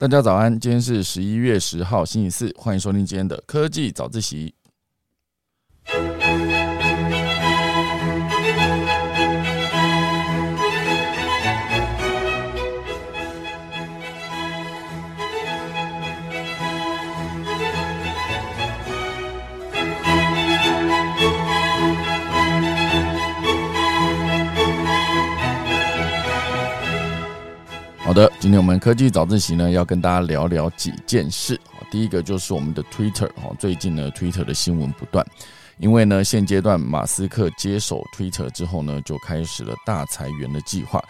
大家早安，今天是十一月十号，星期四，欢迎收听今天的科技早自习。今天我们科技早自习呢，要跟大家聊聊几件事。第一个就是我们的 Twitter 哦，最近呢，Twitter 的新闻不断，因为呢，现阶段马斯克接手 Twitter 之后呢，就开始了大裁员的计划。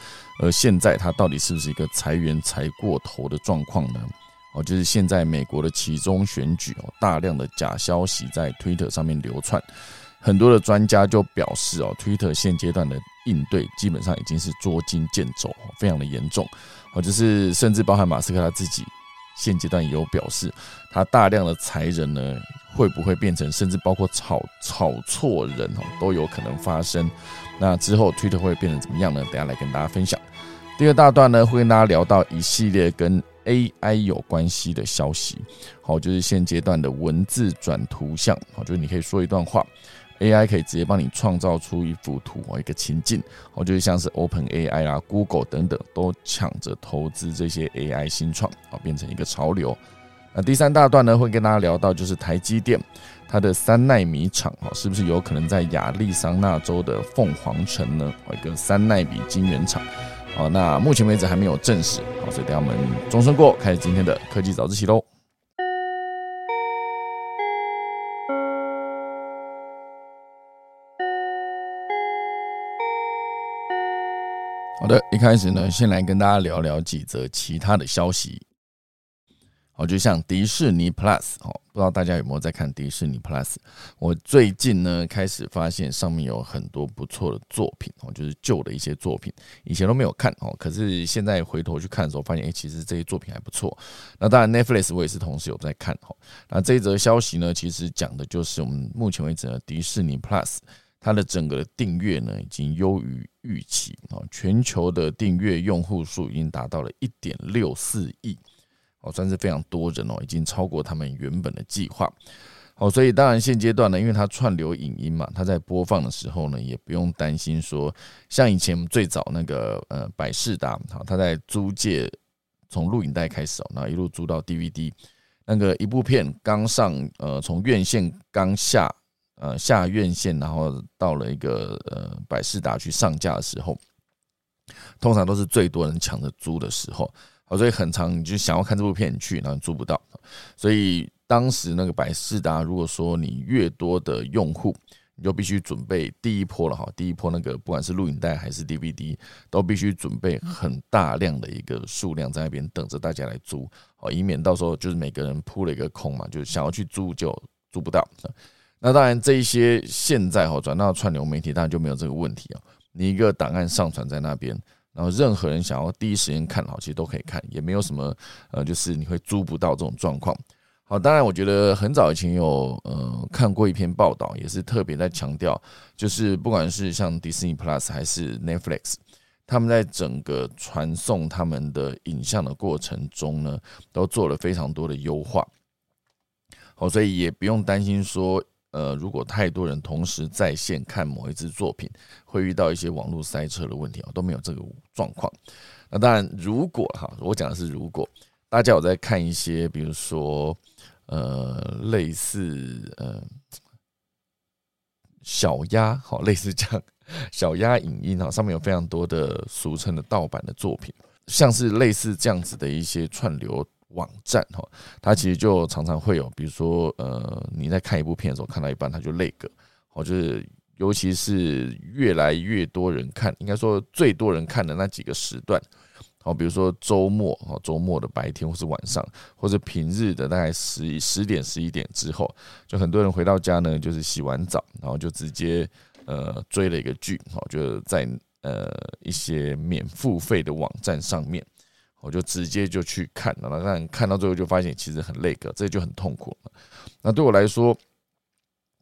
而现在他到底是不是一个裁员裁过头的状况呢？哦，就是现在美国的其中选举哦，大量的假消息在 Twitter 上面流窜，很多的专家就表示哦，Twitter 现阶段的应对基本上已经是捉襟见肘，非常的严重。哦，就是甚至包含马斯克他自己，现阶段也有表示，他大量的裁人呢，会不会变成甚至包括炒炒错人哦，都有可能发生。那之后推特会变成怎么样呢？等下来跟大家分享。第二大段呢，会跟大家聊到一系列跟 AI 有关系的消息。好，就是现阶段的文字转图像，好，就是你可以说一段话。AI 可以直接帮你创造出一幅图哦，一个情境，哦，就是像是 Open AI 啊、Google 等等都抢着投资这些 AI 新创，哦，变成一个潮流。那第三大段呢，会跟大家聊到就是台积电它的三纳米厂，哦，是不是有可能在亚利桑那州的凤凰城呢，一个三纳米晶圆厂？哦，那目前为止还没有证实，好，所以等下我们钟声过，开始今天的科技早自习喽。好的，一开始呢，先来跟大家聊聊几则其他的消息。好，就像迪士尼 Plus 哦，不知道大家有没有在看迪士尼 Plus？我最近呢开始发现上面有很多不错的作品哦，就是旧的一些作品，以前都没有看哦，可是现在回头去看的时候，发现哎，其实这些作品还不错。那当然 Netflix 我也是同时有在看哈。那这一则消息呢，其实讲的就是我们目前为止的迪士尼 Plus。它的整个的订阅呢，已经优于预期啊！全球的订阅用户数已经达到了一点六四亿，哦，算是非常多人哦，已经超过他们原本的计划。哦，所以当然现阶段呢，因为它串流影音嘛，它在播放的时候呢，也不用担心说，像以前最早那个呃百事达，好，它在租借从录影带开始哦，那一路租到 DVD，那个一部片刚上，呃，从院线刚下。呃，下院线，然后到了一个呃百事达去上架的时候，通常都是最多人抢着租的时候，好，所以很长你就想要看这部片你去，然后租不到，所以当时那个百事达，如果说你越多的用户，你就必须准备第一波了哈，第一波那个不管是录影带还是 DVD，都必须准备很大量的一个数量在那边等着大家来租，哦，以免到时候就是每个人扑了一个空嘛，就想要去租就租不到。那当然，这一些现在哈转到串流媒体，当然就没有这个问题啊。你一个档案上传在那边，然后任何人想要第一时间看好，其实都可以看，也没有什么呃，就是你会租不到这种状况。好，当然我觉得很早以前有呃看过一篇报道，也是特别在强调，就是不管是像 Disney Plus 还是 Netflix，他们在整个传送他们的影像的过程中呢，都做了非常多的优化。好，所以也不用担心说。呃，如果太多人同时在线看某一支作品，会遇到一些网络塞车的问题啊，都没有这个状况。那当然，如果哈，我讲的是如果大家有在看一些，比如说呃，类似呃小鸭，好，类似这样小鸭影音啊，上面有非常多的俗称的盗版的作品，像是类似这样子的一些串流。网站哈，它其实就常常会有，比如说呃，你在看一部片的时候，看到一半它就累个，哦，就是尤其是越来越多人看，应该说最多人看的那几个时段，好，比如说周末哦，周末的白天或是晚上，或者平日的大概十十点十一点之后，就很多人回到家呢，就是洗完澡，然后就直接呃追了一个剧，好，就在呃一些免付费的网站上面。我就直接就去看了，那看看到最后就发现其实很累个，这就很痛苦了。那对我来说，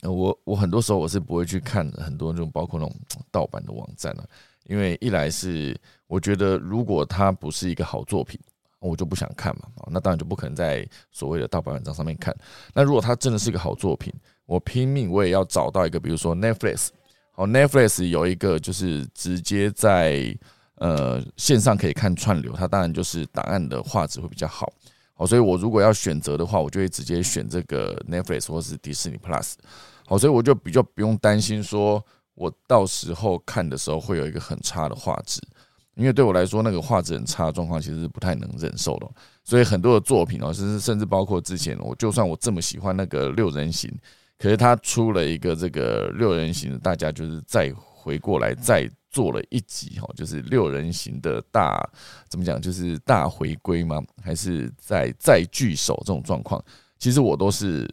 我我很多时候我是不会去看很多这种包括那种盗版的网站了，因为一来是我觉得如果它不是一个好作品，我就不想看嘛，那当然就不可能在所谓的盗版网站上面看。那如果它真的是一个好作品，我拼命我也要找到一个，比如说 Netflix，好，Netflix 有一个就是直接在呃线上可以看串流，它当然就是档案的画质会比较好。好，所以我如果要选择的话，我就会直接选这个 Netflix 或是迪士尼 Plus。好，所以我就比较不用担心说我到时候看的时候会有一个很差的画质。因为对我来说，那个画质很差的状况其实是不太能忍受的，所以很多的作品哦，甚至甚至包括之前，我就算我这么喜欢那个六人行，可是他出了一个这个六人行，大家就是再回过来再做了一集哈，就是六人行的大怎么讲，就是大回归吗？还是在再聚首这种状况？其实我都是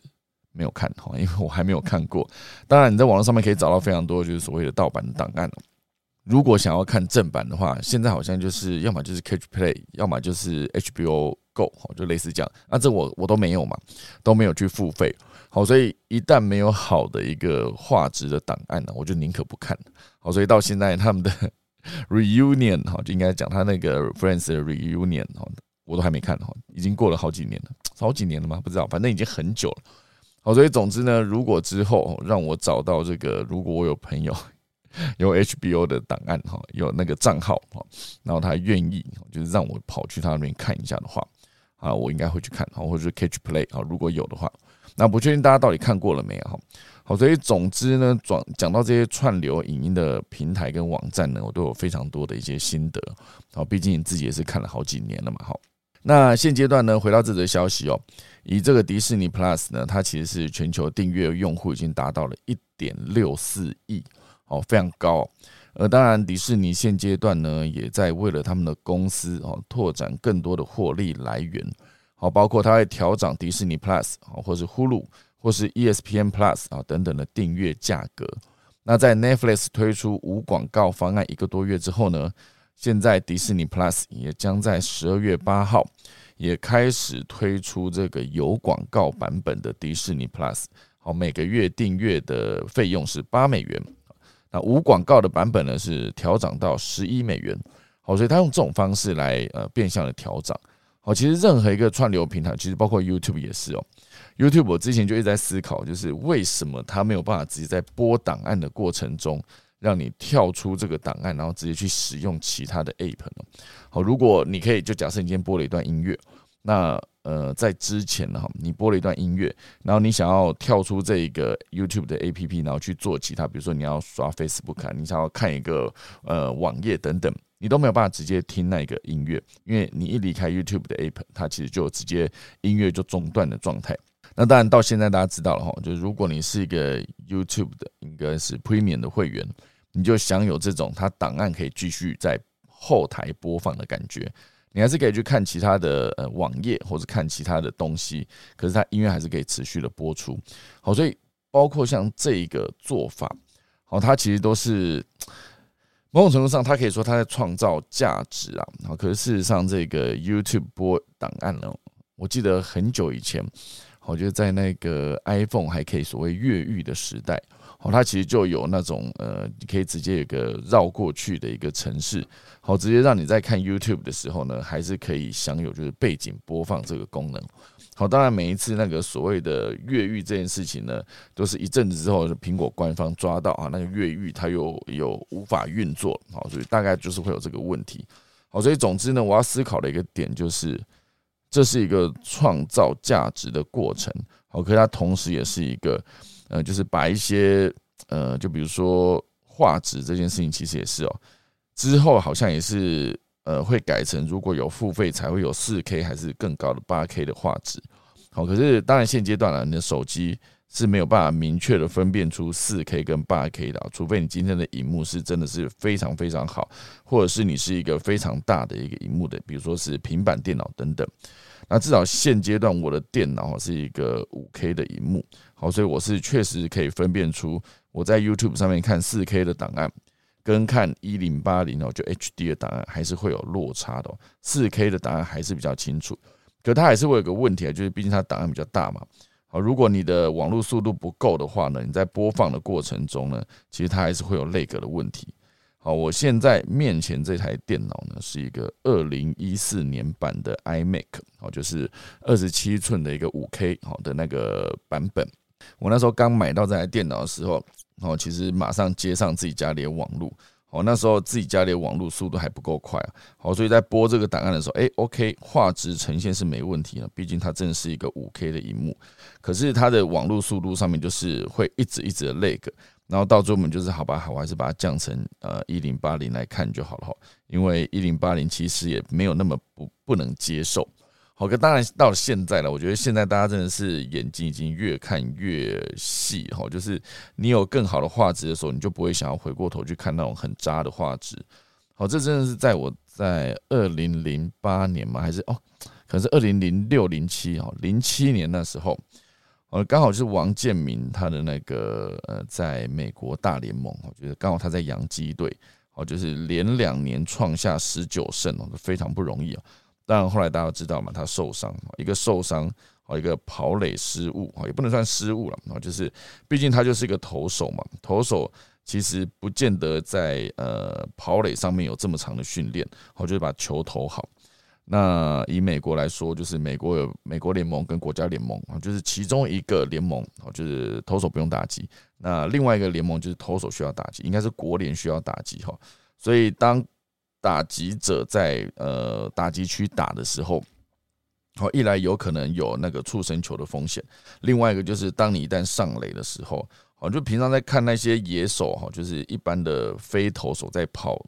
没有看哈，因为我还没有看过。当然，你在网络上面可以找到非常多就是所谓的盗版的档案。如果想要看正版的话，现在好像就是要么就是 Catch Play，要么就是 HBO Go，就类似这样。那这我我都没有嘛，都没有去付费。好，所以一旦没有好的一个画质的档案呢，我就宁可不看。好，所以到现在他们的 Reunion 哈，就应该讲他那个 Friends Reunion 哈，我都还没看哈，已经过了好几年了，好几年了吗？不知道，反正已经很久了。好，所以总之呢，如果之后让我找到这个，如果我有朋友。有 HBO 的档案哈，有那个账号哈，然后他愿意就是让我跑去他那边看一下的话，啊，我应该会去看哈，或者是 Catch Play 啊，如果有的话，那不确定大家到底看过了没有哈。好，所以总之呢，讲讲到这些串流影音的平台跟网站呢，我都有非常多的一些心得。好，毕竟自己也是看了好几年了嘛。好，那现阶段呢，回到这则消息哦，以这个迪士尼 Plus 呢，它其实是全球订阅用户已经达到了一点六四亿。哦，非常高。呃，当然，迪士尼现阶段呢，也在为了他们的公司哦，拓展更多的获利来源。好，包括它会调涨迪士尼 Plus 啊，或是 Hulu 或是 ESPN Plus 啊等等的订阅价格。那在 Netflix 推出无广告方案一个多月之后呢，现在迪士尼 Plus 也将在十二月八号也开始推出这个有广告版本的迪士尼 Plus。好，每个月订阅的费用是八美元。那无广告的版本呢是调涨到十一美元，好，所以他用这种方式来呃变相的调涨，好，其实任何一个串流平台，其实包括 YouTube 也是哦，YouTube 我之前就一直在思考，就是为什么它没有办法直接在播档案的过程中，让你跳出这个档案，然后直接去使用其他的 App 呢？好，如果你可以，就假设你今天播了一段音乐，那呃，在之前，哈，你播了一段音乐，然后你想要跳出这个 YouTube 的 APP，然后去做其他，比如说你要刷 Facebook，你想要看一个呃网页等等，你都没有办法直接听那个音乐，因为你一离开 YouTube 的 App，它其实就直接音乐就中断的状态。那当然到现在大家知道了哈，就是如果你是一个 YouTube 的，应该是 Premium 的会员，你就享有这种它档案可以继续在后台播放的感觉。你还是可以去看其他的呃网页或者看其他的东西，可是它音乐还是可以持续的播出。好，所以包括像这一个做法，好，它其实都是某种程度上，它可以说它在创造价值啊。好，可是事实上，这个 YouTube 播档案呢，我记得很久以前，我觉得在那个 iPhone 还可以所谓越狱的时代。哦，它其实就有那种呃，你可以直接有个绕过去的一个城市，好，直接让你在看 YouTube 的时候呢，还是可以享有就是背景播放这个功能。好，当然每一次那个所谓的越狱这件事情呢，都是一阵子之后，苹果官方抓到啊，那个越狱它又有无法运作，好，所以大概就是会有这个问题。好，所以总之呢，我要思考的一个点就是，这是一个创造价值的过程。好，可是它同时也是一个。呃，就是把一些呃，就比如说画质这件事情，其实也是哦，之后好像也是呃，会改成如果有付费才会有四 K 还是更高的八 K 的画质。好，可是当然现阶段了，你的手机是没有办法明确的分辨出四 K 跟八 K 的，除非你今天的荧幕是真的是非常非常好，或者是你是一个非常大的一个荧幕的，比如说是平板电脑等等。那至少现阶段我的电脑是一个五 K 的荧幕，好，所以我是确实可以分辨出我在 YouTube 上面看四 K 的档案，跟看一零八零哦就 HD 的档案还是会有落差的。四 K 的档案还是比较清楚，可它还是会有个问题啊，就是毕竟它档案比较大嘛。好，如果你的网络速度不够的话呢，你在播放的过程中呢，其实它还是会有内格的问题。好，我现在面前这台电脑呢，是一个二零一四年版的 iMac，好，就是二十七寸的一个五 K 好的那个版本。我那时候刚买到这台电脑的时候，哦，其实马上接上自己家里的网络。哦，那时候自己家里的网络速度还不够快啊，好，所以在播这个档案的时候，哎，OK，画质呈现是没问题的，毕竟它真的是一个五 K 的荧幕。可是它的网络速度上面就是会一直一直的 lag，然后到最后我们就是好吧，好，还是把它降成呃一零八零来看就好了哈，因为一零八零其实也没有那么不不能接受。好，可当然到了现在了，我觉得现在大家真的是眼睛已经越看越细哈，就是你有更好的画质的时候，你就不会想要回过头去看那种很渣的画质。好，这真的是在我在二零零八年吗，还是哦，可能是二零零六零七哈，零七年那时候，呃，刚好是王建民他的那个呃，在美国大联盟，我觉得刚好他在洋基队，哦，就是连两年创下十九胜哦，非常不容易啊。当然，后来大家知道嘛，他受伤，一个受伤，哦，一个跑垒失误，哦，也不能算失误了，哦，就是，毕竟他就是一个投手嘛，投手其实不见得在呃跑垒上面有这么长的训练，哦，就是把球投好。那以美国来说，就是美国有美国联盟跟国家联盟啊，就是其中一个联盟，哦，就是投手不用打击，那另外一个联盟就是投手需要打击，应该是国联需要打击哈，所以当。打击者在呃打击区打的时候，好一来有可能有那个触身球的风险，另外一个就是当你一旦上垒的时候，好就平常在看那些野手哈，就是一般的非投手在跑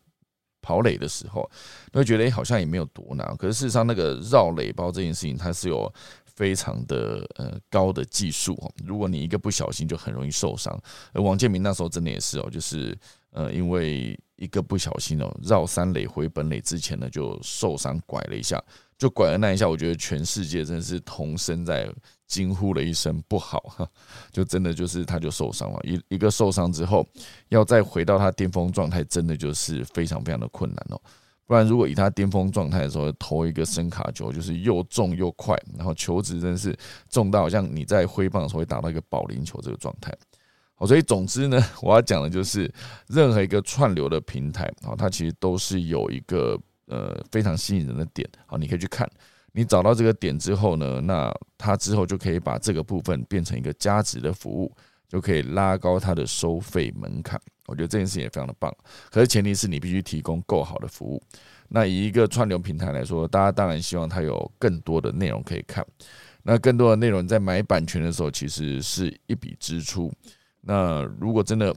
跑垒的时候，会觉得哎好像也没有多难，可是事实上那个绕垒包这件事情它是有非常的呃高的技术哦，如果你一个不小心就很容易受伤，而王建民那时候真的也是哦，就是呃因为。一个不小心哦，绕三垒回本垒之前呢，就受伤拐了一下，就拐了那一下，我觉得全世界真的是同声在惊呼了一声不好哈，就真的就是他就受伤了，一一个受伤之后，要再回到他巅峰状态，真的就是非常非常的困难哦。不然如果以他巅峰状态的时候投一个声卡球，就是又重又快，然后球质真是重到好像你在挥棒的时候会打到一个保龄球这个状态。好，所以总之呢，我要讲的就是，任何一个串流的平台啊，它其实都是有一个呃非常吸引人的点。好，你可以去看，你找到这个点之后呢，那它之后就可以把这个部分变成一个价值的服务，就可以拉高它的收费门槛。我觉得这件事情也非常的棒。可是前提是你必须提供够好的服务。那以一个串流平台来说，大家当然希望它有更多的内容可以看。那更多的内容在买版权的时候，其实是一笔支出。那如果真的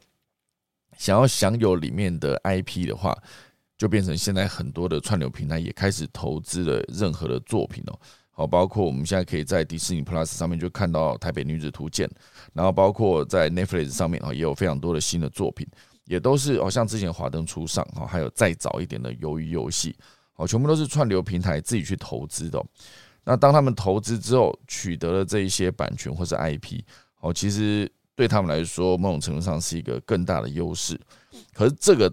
想要享有里面的 IP 的话，就变成现在很多的串流平台也开始投资了任何的作品哦。好，包括我们现在可以在迪士尼 Plus 上面就看到《台北女子图鉴》，然后包括在 Netflix 上面啊，也有非常多的新的作品，也都是哦，像之前《华灯初上》哈，还有再早一点的《鱿鱼游戏》，哦，全部都是串流平台自己去投资的。那当他们投资之后，取得了这一些版权或是 IP，哦，其实。对他们来说，某种程度上是一个更大的优势。可是这个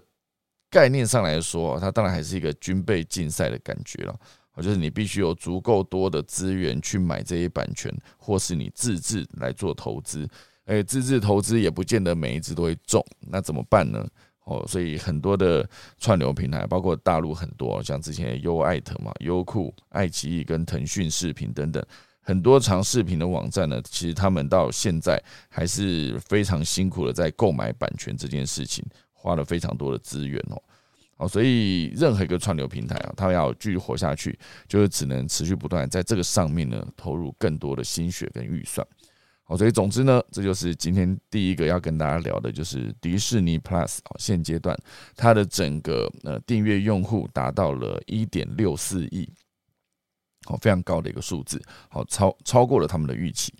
概念上来说，它当然还是一个军备竞赛的感觉了。就是你必须有足够多的资源去买这些版权，或是你自制来做投资。哎，自制投资也不见得每一只都会中，那怎么办呢？哦，所以很多的串流平台，包括大陆很多，像之前优爱腾嘛、优酷、爱奇艺跟腾讯视频等等。很多长视频的网站呢，其实他们到现在还是非常辛苦的在购买版权这件事情，花了非常多的资源哦。好，所以任何一个串流平台啊，它要继续活下去，就是只能持续不断在这个上面呢投入更多的心血跟预算。好，所以总之呢，这就是今天第一个要跟大家聊的，就是迪士尼 Plus 啊，现阶段它的整个呃订阅用户达到了一点六四亿。好，非常高的一个数字，好超超过了他们的预期。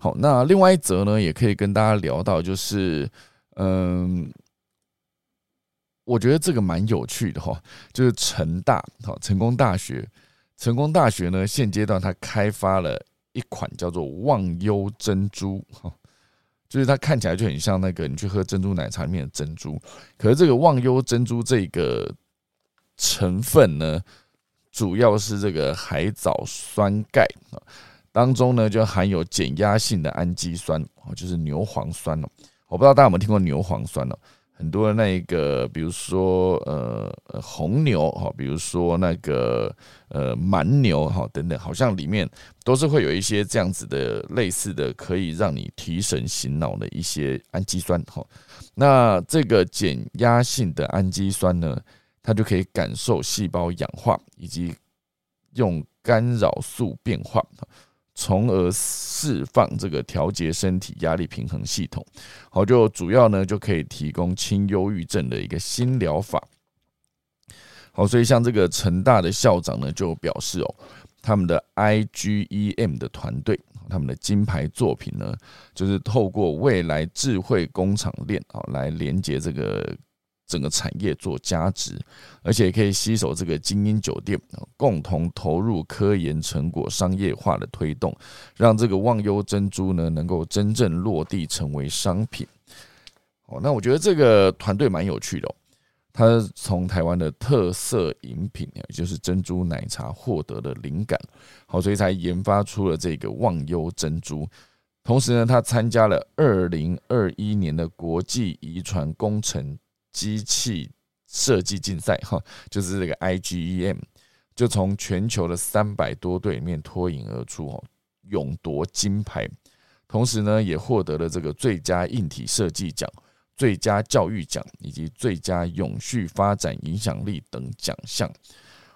好，那另外一则呢，也可以跟大家聊到，就是嗯，我觉得这个蛮有趣的哈，就是成大好成功大学，成功大学呢，现阶段它开发了一款叫做忘忧珍珠哈，就是它看起来就很像那个你去喝珍珠奶茶里面的珍珠，可是这个忘忧珍珠这个成分呢？主要是这个海藻酸钙啊，当中呢就含有减压性的氨基酸哦，就是牛磺酸哦。我不知道大家有没有听过牛磺酸哦？很多那一个，比如说呃红牛哈，比如说那个呃蛮牛哈等等，好像里面都是会有一些这样子的类似的，可以让你提神醒脑的一些氨基酸哈。那这个减压性的氨基酸呢，它就可以感受细胞氧化以及用干扰素变化。从而释放这个调节身体压力平衡系统，好，就主要呢就可以提供轻忧郁症的一个新疗法。好，所以像这个成大的校长呢就表示哦，他们的 IGEM 的团队，他们的金牌作品呢，就是透过未来智慧工厂链啊来连接这个。整个产业做价值，而且可以吸收这个精英酒店，共同投入科研成果商业化的推动，让这个忘忧珍珠呢能够真正落地成为商品。哦，那我觉得这个团队蛮有趣的哦，他从台湾的特色饮品，也就是珍珠奶茶获得了灵感，好，所以才研发出了这个忘忧珍珠。同时呢，他参加了二零二一年的国际遗传工程。机器设计竞赛，哈，就是这个 IGEM，就从全球的三百多队里面脱颖而出，哦，勇夺金牌。同时呢，也获得了这个最佳硬体设计奖、最佳教育奖以及最佳永续发展影响力等奖项。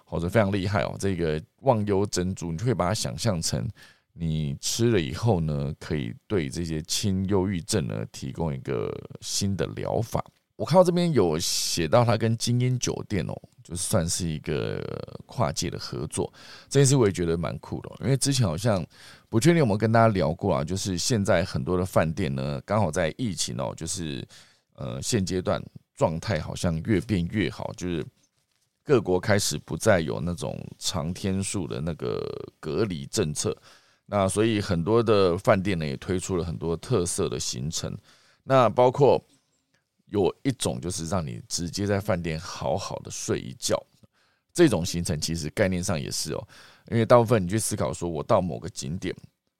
好的，非常厉害哦！这个忘忧珍珠，你就可以把它想象成，你吃了以后呢，可以对这些轻忧郁症呢提供一个新的疗法。我看到这边有写到他跟精英酒店哦，就算是一个跨界的合作，这件事我也觉得蛮酷的。因为之前好像不确定有没有跟大家聊过啊，就是现在很多的饭店呢，刚好在疫情哦，就是呃现阶段状态好像越变越好，就是各国开始不再有那种长天数的那个隔离政策，那所以很多的饭店呢也推出了很多特色的行程，那包括。有一种就是让你直接在饭店好好的睡一觉，这种行程其实概念上也是哦，因为大部分你去思考说，我到某个景点，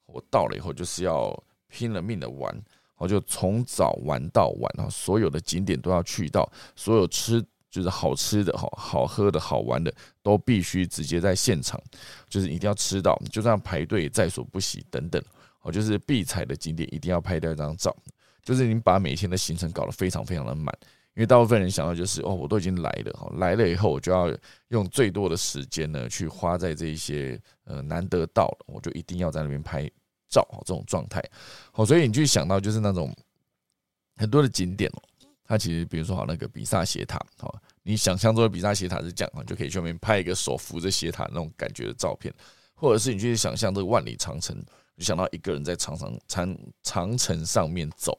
我到了以后就是要拼了命的玩，我就从早玩到晚啊，所有的景点都要去到，所有吃就是好吃的、好好喝的、好玩的，都必须直接在现场，就是一定要吃到，就算排队在所不惜等等，哦，就是必踩的景点一定要拍掉一张照。就是你把每天的行程搞得非常非常的满，因为大部分人想到就是哦，我都已经来了哈，来了以后我就要用最多的时间呢去花在这一些呃难得到了，我就一定要在那边拍照这种状态。好，所以你去想到就是那种很多的景点哦，它其实比如说好那个比萨斜塔，好，你想象中的比萨斜塔是这样，就可以去那边拍一个手扶着斜塔那种感觉的照片，或者是你去想象这个万里长城。就想到一个人在长城长长城上面走，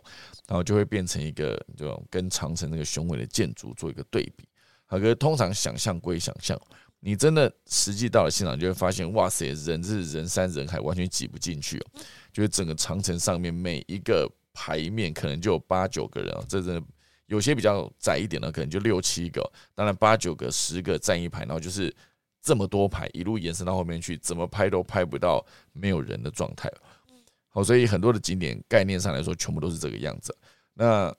然后就会变成一个，就跟长城那个雄伟的建筑做一个对比。好，可是通常想象归想象，你真的实际到了现场，就会发现，哇塞，人是人山人海，完全挤不进去哦。就是整个长城上面每一个排面可能就有八九个人哦，这真的有些比较窄一点的，可能就六七个，当然八九个、十个站一排，然后就是。这么多排一路延伸到后面去，怎么拍都拍不到没有人的状态。好，所以很多的景点概念上来说，全部都是这个样子。那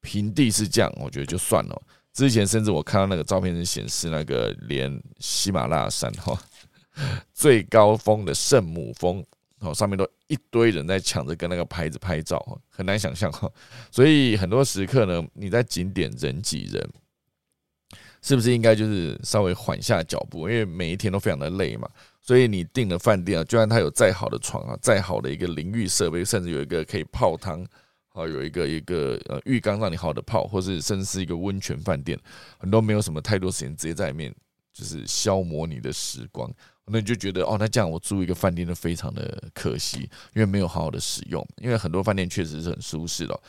平地是这样，我觉得就算了。之前甚至我看到那个照片是显示那个连喜马拉雅山哈 最高峰的圣母峰，哦上面都一堆人在抢着跟那个牌子拍照，很难想象哈。所以很多时刻呢，你在景点人挤人。是不是应该就是稍微缓下脚步？因为每一天都非常的累嘛，所以你订了饭店啊，就算它有再好的床啊，再好的一个淋浴设备，甚至有一个可以泡汤，啊有一个一个呃浴缸让你好的泡，或是甚至是一个温泉饭店，很多没有什么太多时间直接在里面就是消磨你的时光，那你就觉得哦，那这样我住一个饭店就非常的可惜，因为没有好好的使用，因为很多饭店确实是很舒适的。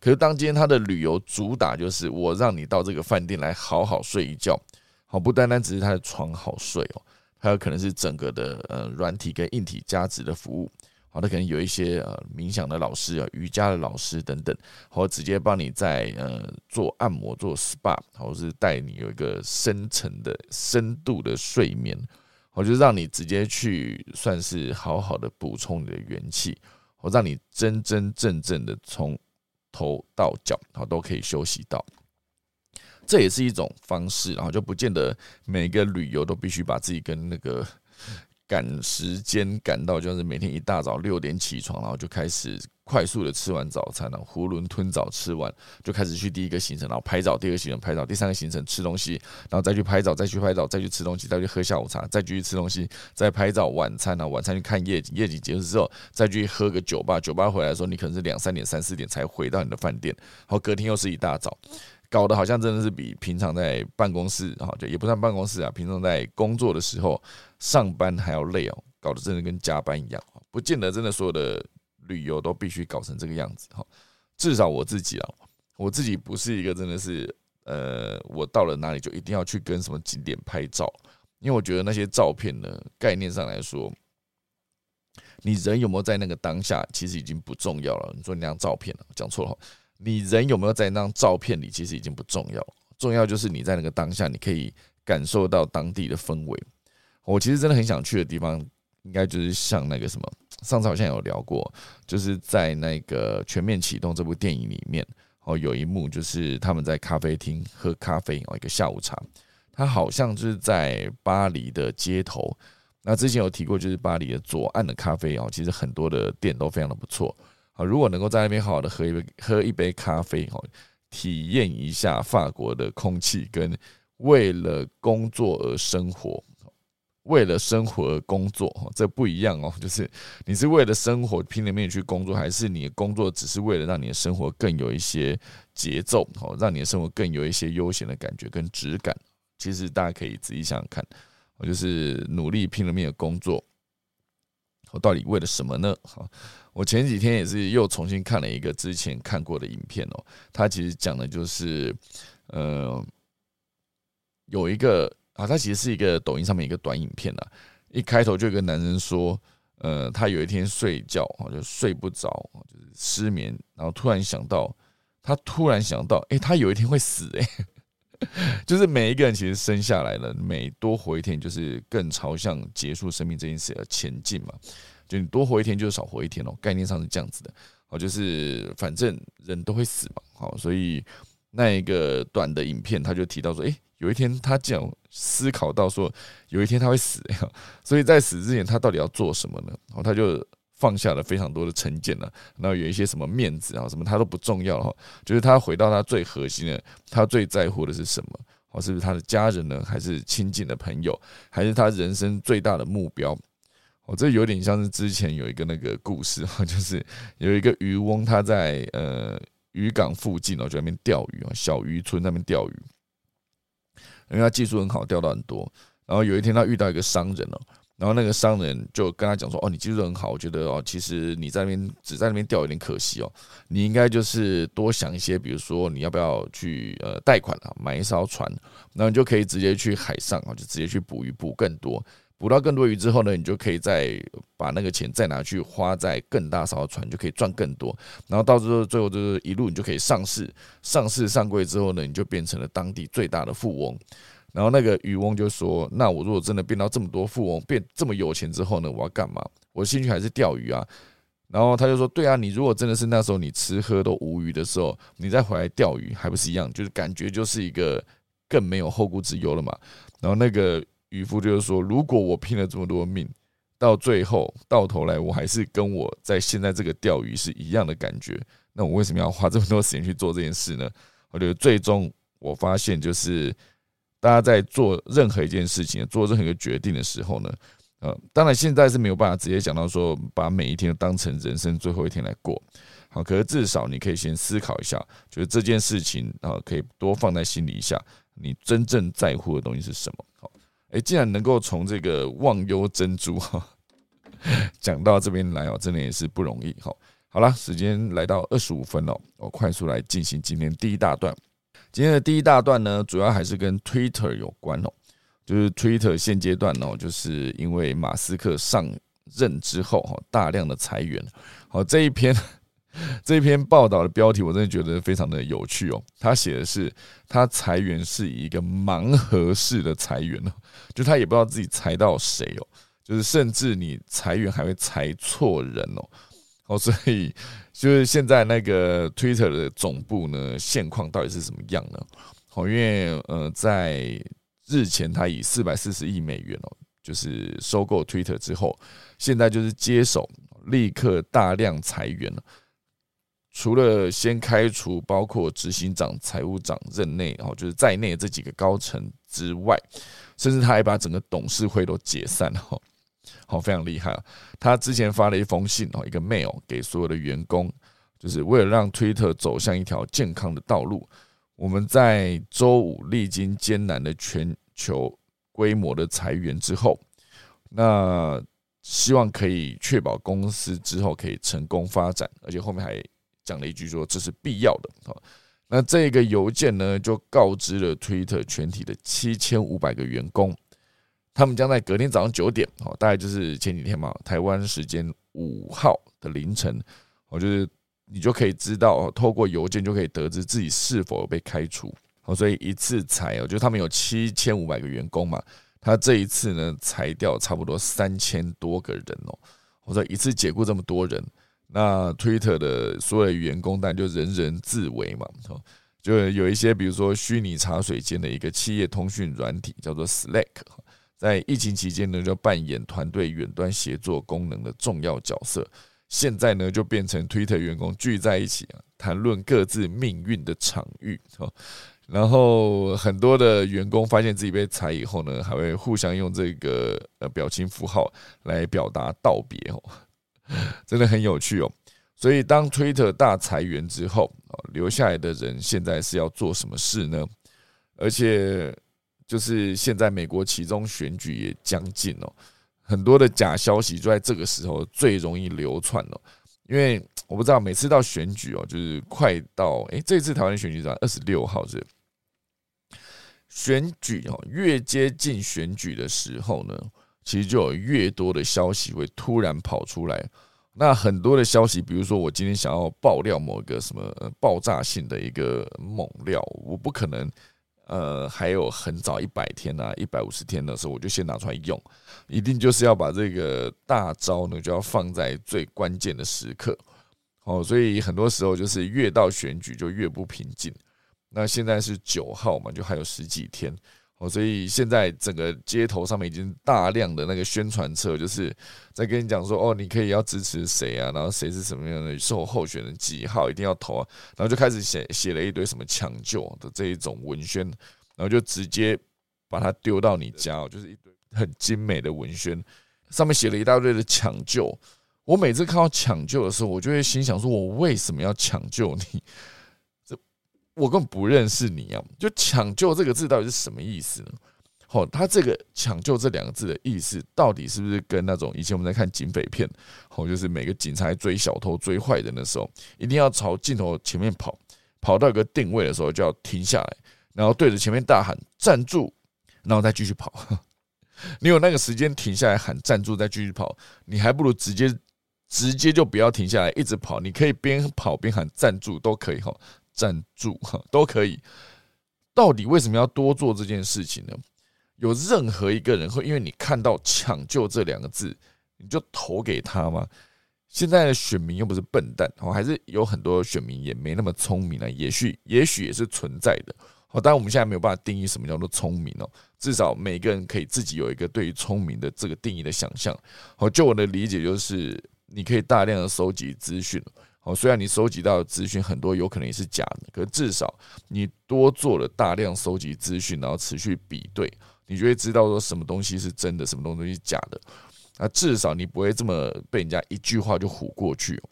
可是，当今天他的旅游主打就是我让你到这个饭店来好好睡一觉，好不单单只是他的床好睡哦，还有可能是整个的呃软体跟硬体加值的服务，好，他可能有一些呃冥想的老师啊、瑜伽的老师等等，或直接帮你在呃做按摩、做 SPA，或是带你有一个深层的深度的睡眠，我就让你直接去算是好好的补充你的元气，我让你真真正正的从头到脚，好都可以休息到。这也是一种方式，然后就不见得每个旅游都必须把自己跟那个。赶时间赶到，就是每天一大早六点起床，然后就开始快速的吃完早餐了，囫囵吞枣吃完，就开始去第一个行程，然后拍照；第二个行程拍照；第三个行程吃东西，然后再去拍照，再去拍照，再去吃东西，再去喝下午茶，再继续吃东西，再拍照。晚餐呢？晚餐去看夜景，夜景结束之后，再去喝个酒吧。酒吧回来的时候，你可能是两三点、三四点才回到你的饭店，然后隔天又是一大早。搞得好像真的是比平常在办公室哈，就也不算办公室啊，平常在工作的时候上班还要累哦，搞得真的跟加班一样，不见得真的所有的旅游都必须搞成这个样子哈。至少我自己啊，我自己不是一个真的是呃，我到了哪里就一定要去跟什么景点拍照，因为我觉得那些照片呢，概念上来说，你人有没有在那个当下，其实已经不重要了。你说那张照片了，讲错了。你人有没有在那张照片里，其实已经不重要，重要就是你在那个当下，你可以感受到当地的氛围。我其实真的很想去的地方，应该就是像那个什么，上次好像有聊过，就是在那个《全面启动》这部电影里面，哦，有一幕就是他们在咖啡厅喝咖啡哦，一个下午茶，他好像就是在巴黎的街头。那之前有提过，就是巴黎的左岸的咖啡哦，其实很多的店都非常的不错。啊，如果能够在那边好好的喝一杯喝一杯咖啡，哈，体验一下法国的空气，跟为了工作而生活，为了生活而工作，哈，这不一样哦。就是你是为了生活拼了命去工作，还是你的工作只是为了让你的生活更有一些节奏，好，让你的生活更有一些悠闲的感觉跟质感。其实大家可以仔细想想看，我就是努力拼了命的工作，我到底为了什么呢？好。我前几天也是又重新看了一个之前看过的影片哦，他其实讲的就是，呃，有一个啊，他其实是一个抖音上面一个短影片啊，一开头就有个男人说，呃，他有一天睡觉啊就睡不着，就是失眠，然后突然想到，他突然想到，哎，他有一天会死，哎，就是每一个人其实生下来了，每多活一天，就是更朝向结束生命这件事而前进嘛。就你多活一天，就是少活一天哦。概念上是这样子的，好，就是反正人都会死嘛，好，所以那一个短的影片，他就提到说，诶，有一天他讲思考到说，有一天他会死，所以在死之前，他到底要做什么呢？然后他就放下了非常多的成见了，然后有一些什么面子啊，什么他都不重要哈，就是他回到他最核心的，他最在乎的是什么？哦，是不是他的家人呢？还是亲近的朋友？还是他人生最大的目标？我这有点像是之前有一个那个故事 哈，就是有一个渔翁他在呃渔港附近哦，就那边钓鱼啊，小渔村那边钓鱼，因为他技术很好，钓到很多。然后有一天他遇到一个商人哦，然后那个商人就跟他讲说：“哦，你技术很好，我觉得哦，其实你在那边只在那边钓有点可惜哦，你应该就是多想一些，比如说你要不要去呃贷款啊，买一艘船，然后你就可以直接去海上啊，就直接去捕鱼，捕更多。”捕到更多鱼之后呢，你就可以再把那个钱再拿去花在更大艘船，就可以赚更多。然后到最后，最后就是一路你就可以上市，上市上柜之后呢，你就变成了当地最大的富翁。然后那个渔翁就说：“那我如果真的变到这么多富翁，变这么有钱之后呢，我要干嘛？我兴趣还是钓鱼啊。”然后他就说：“对啊，你如果真的是那时候你吃喝都无余的时候，你再回来钓鱼还不是一样？就是感觉就是一个更没有后顾之忧了嘛。”然后那个。渔夫就是说，如果我拼了这么多命，到最后到头来我还是跟我在现在这个钓鱼是一样的感觉，那我为什么要花这么多时间去做这件事呢？我觉得最终我发现，就是大家在做任何一件事情、做任何一个决定的时候呢，呃，当然现在是没有办法直接讲到说，把每一天当成人生最后一天来过。好，可是至少你可以先思考一下，就是这件事情啊，可以多放在心里一下，你真正在乎的东西是什么？好。哎，竟然能够从这个忘忧珍珠哈讲到这边来哦，真的也是不容易哈。好了，时间来到二十五分了，我快速来进行今天第一大段。今天的第一大段呢，主要还是跟 Twitter 有关哦，就是 Twitter 现阶段哦，就是因为马斯克上任之后哈，大量的裁员。好，这一篇。这篇报道的标题我真的觉得非常的有趣哦。他写的是他裁员是一个盲盒式的裁员哦，就他也不知道自己裁到谁哦，就是甚至你裁员还会裁错人哦。哦，所以就是现在那个 Twitter 的总部呢，现况到底是什么样呢？哦，因为呃，在日前他以四百四十亿美元哦，就是收购 Twitter 之后，现在就是接手，立刻大量裁员了。除了先开除包括执行长、财务长任内，哦，就是在内这几个高层之外，甚至他还把整个董事会都解散了。好，非常厉害！他之前发了一封信哦，一个 mail 给所有的员工，就是为了让 Twitter 走向一条健康的道路。我们在周五历经艰难的全球规模的裁员之后，那希望可以确保公司之后可以成功发展，而且后面还讲了一句说这是必要的。好，那这个邮件呢，就告知了 Twitter 全体的七千五百个员工。他们将在隔天早上九点，哦，大概就是前几天嘛，台湾时间五号的凌晨，我就是你就可以知道，透过邮件就可以得知自己是否被开除。哦，所以一次裁哦，就他们有七千五百个员工嘛，他这一次呢裁掉差不多三千多个人哦，我说一次解雇这么多人，那 Twitter 的所有员工当然就人人自危嘛，就有一些比如说虚拟茶水间的一个企业通讯软体叫做 Slack。在疫情期间呢，就扮演团队远端协作功能的重要角色。现在呢，就变成 Twitter 员工聚在一起啊，谈论各自命运的场域。然后很多的员工发现自己被裁以后呢，还会互相用这个呃表情符号来表达道别哦，真的很有趣哦。所以当 Twitter 大裁员之后，留下来的人现在是要做什么事呢？而且。就是现在美国其中选举也将近哦，很多的假消息就在这个时候最容易流窜了。因为我不知道每次到选举哦，就是快到哎，这次台湾选举在二十六号是选举哦，越接近选举的时候呢，其实就有越多的消息会突然跑出来。那很多的消息，比如说我今天想要爆料某个什么爆炸性的一个猛料，我不可能。呃，还有很早一百天啊，一百五十天的时候，我就先拿出来用，一定就是要把这个大招呢，就要放在最关键的时刻。哦，所以很多时候就是越到选举就越不平静。那现在是九号嘛，就还有十几天。哦，所以现在整个街头上面已经大量的那个宣传册，就是在跟你讲说，哦，你可以要支持谁啊，然后谁是什么样的受候选人几号一定要投啊，然后就开始写写了一堆什么抢救的这一种文宣，然后就直接把它丢到你家，就是一堆很精美的文宣，上面写了一大堆的抢救。我每次看到抢救的时候，我就会心想说，我为什么要抢救你？我根本不认识你啊！就抢救这个字到底是什么意思呢？好，他这个抢救这两个字的意思，到底是不是跟那种以前我们在看警匪片，好，就是每个警察追小偷、追坏人的时候，一定要朝镜头前面跑，跑到一个定位的时候就要停下来，然后对着前面大喊站住，然后再继续跑。你有那个时间停下来喊站住，再继续跑，你还不如直接直接就不要停下来，一直跑。你可以边跑边喊站住都可以哈。赞助 哈都可以，到底为什么要多做这件事情呢？有任何一个人会因为你看到“抢救”这两个字，你就投给他吗？现在的选民又不是笨蛋，哦，还是有很多选民也没那么聪明呢。也许，也许也是存在的。好，当然我们现在没有办法定义什么叫做聪明哦。至少每个人可以自己有一个对于聪明的这个定义的想象。好，就我的理解，就是你可以大量的收集资讯。哦，虽然你收集到的资讯很多有可能也是假的，可是至少你多做了大量收集资讯，然后持续比对，你就会知道说什么东西是真的，什么东西是假的。那至少你不会这么被人家一句话就唬过去。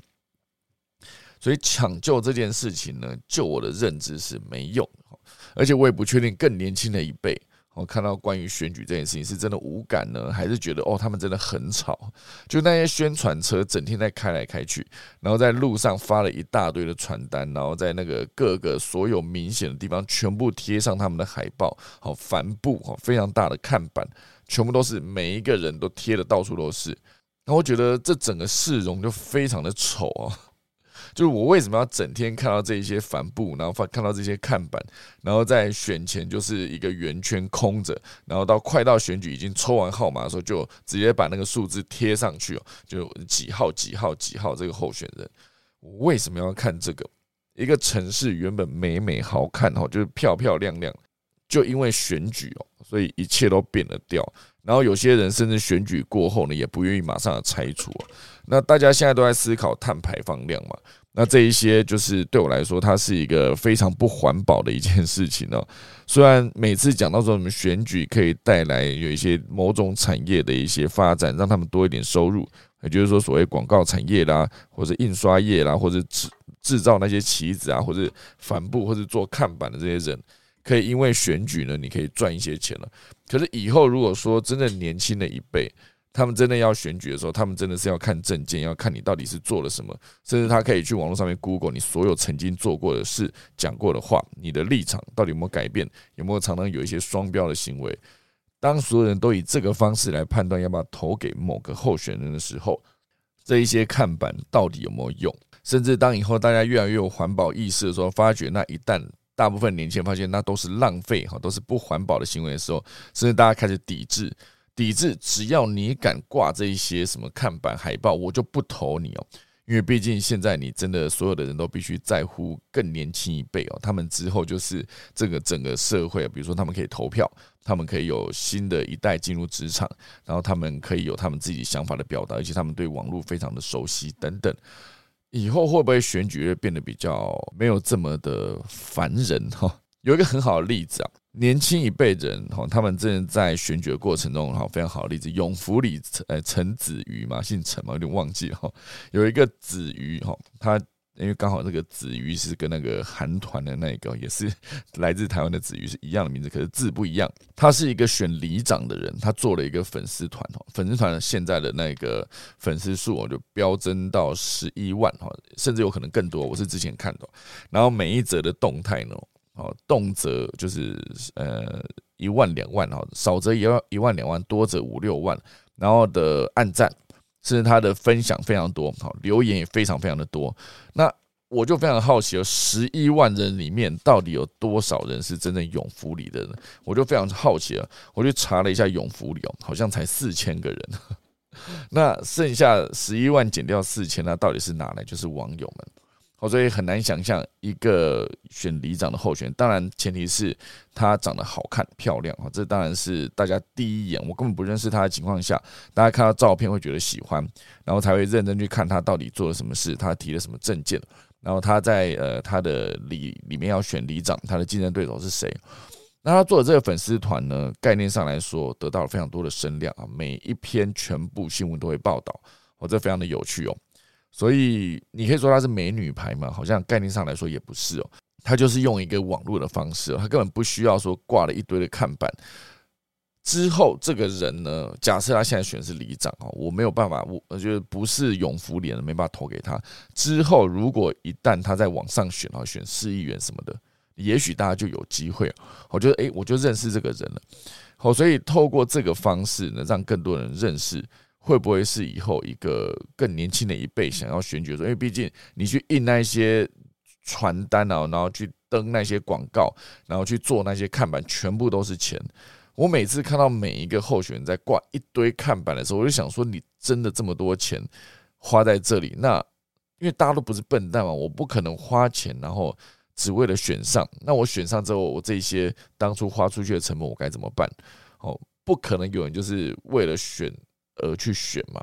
所以抢救这件事情呢，就我的认知是没用，而且我也不确定更年轻的一辈。我看到关于选举这件事情，是真的无感呢，还是觉得哦，他们真的很吵？就那些宣传车整天在开来开去，然后在路上发了一大堆的传单，然后在那个各个所有明显的地方全部贴上他们的海报，好帆布，好非常大的看板，全部都是每一个人都贴的到处都是。那我觉得这整个市容就非常的丑啊，就是我为什么要整天看到这一些帆布，然后发看到这些看板，然后在选前就是一个圆圈空着，然后到快到选举已经抽完号码的时候，就直接把那个数字贴上去哦，就几号几号几号这个候选人，我为什么要看这个？一个城市原本美美好看哦，就是漂漂亮亮，就因为选举哦，所以一切都变了调。然后有些人甚至选举过后呢，也不愿意马上要拆除。那大家现在都在思考碳排放量嘛？那这一些就是对我来说，它是一个非常不环保的一件事情哦。虽然每次讲到说我们选举可以带来有一些某种产业的一些发展，让他们多一点收入，也就是说所谓广告产业啦，或者印刷业啦，或者制制造那些旗子啊，或者帆布或者做看板的这些人。可以因为选举呢，你可以赚一些钱了。可是以后如果说真的年轻的一辈，他们真的要选举的时候，他们真的是要看证件，要看你到底是做了什么，甚至他可以去网络上面 Google 你所有曾经做过的事、讲过的话，你的立场到底有没有改变，有没有常常有一些双标的行为。当所有人都以这个方式来判断要不要投给某个候选人的时候，这一些看板到底有没有用？甚至当以后大家越来越有环保意识的时候，发觉那一旦大部分年轻人发现那都是浪费哈，都是不环保的行为的时候，甚至大家开始抵制，抵制。只要你敢挂这一些什么看板海报，我就不投你哦。因为毕竟现在你真的所有的人都必须在乎更年轻一辈哦，他们之后就是这个整个社会，比如说他们可以投票，他们可以有新的一代进入职场，然后他们可以有他们自己想法的表达，而且他们对网络非常的熟悉等等。以后会不会选举变得比较没有这么的烦人哈？有一个很好的例子啊，年轻一辈人哈，他们正在选举的过程中哈，非常好的例子，永福里呃陈子瑜嘛，姓陈嘛，有点忘记哈，有一个子瑜哈，他。因为刚好那个子瑜是跟那个韩团的那个也是来自台湾的子瑜是一样的名字，可是字不一样。他是一个选里长的人，他做了一个粉丝团哈，粉丝团现在的那个粉丝数就飙增到十一万哈，甚至有可能更多。我是之前看到，然后每一则的动态呢，哦，动辄就是呃一万两万哈，少则也要一万两万，多则五六万，然后的暗赞。甚至他的分享非常多，好留言也非常非常的多。那我就非常好奇，有十一万人里面到底有多少人是真正永福里的人？我就非常好奇了，我就查了一下永福里哦，好像才四千个人。那剩下十一万减掉四千，那到底是哪来？就是网友们。所以很难想象一个选里长的候选人，当然前提是他长得好看漂亮啊，这当然是大家第一眼我根本不认识他的情况下，大家看到照片会觉得喜欢，然后才会认真去看他到底做了什么事，他提了什么证件，然后他在呃他的里里面要选里长，他的竞争对手是谁？那他做的这个粉丝团呢，概念上来说得到了非常多的声量啊，每一篇全部新闻都会报道，哦，这非常的有趣哦。所以你可以说她是美女牌嘛？好像概念上来说也不是哦，她就是用一个网络的方式，她根本不需要说挂了一堆的看板。之后这个人呢，假设他现在选是里长哦，我没有办法，我我觉得不是永福里的，没办法投给他。之后如果一旦他在网上选啊，选市议员什么的，也许大家就有机会。我觉得哎，我就认识这个人了。好，所以透过这个方式呢，让更多人认识。会不会是以后一个更年轻的一辈想要选举的时候？因为毕竟你去印那些传单啊，然后去登那些广告，然后去做那些看板，全部都是钱。我每次看到每一个候选人在挂一堆看板的时候，我就想说：你真的这么多钱花在这里？那因为大家都不是笨蛋嘛，我不可能花钱，然后只为了选上。那我选上之后，我这些当初花出去的成本，我该怎么办？哦，不可能有人就是为了选。而去选嘛，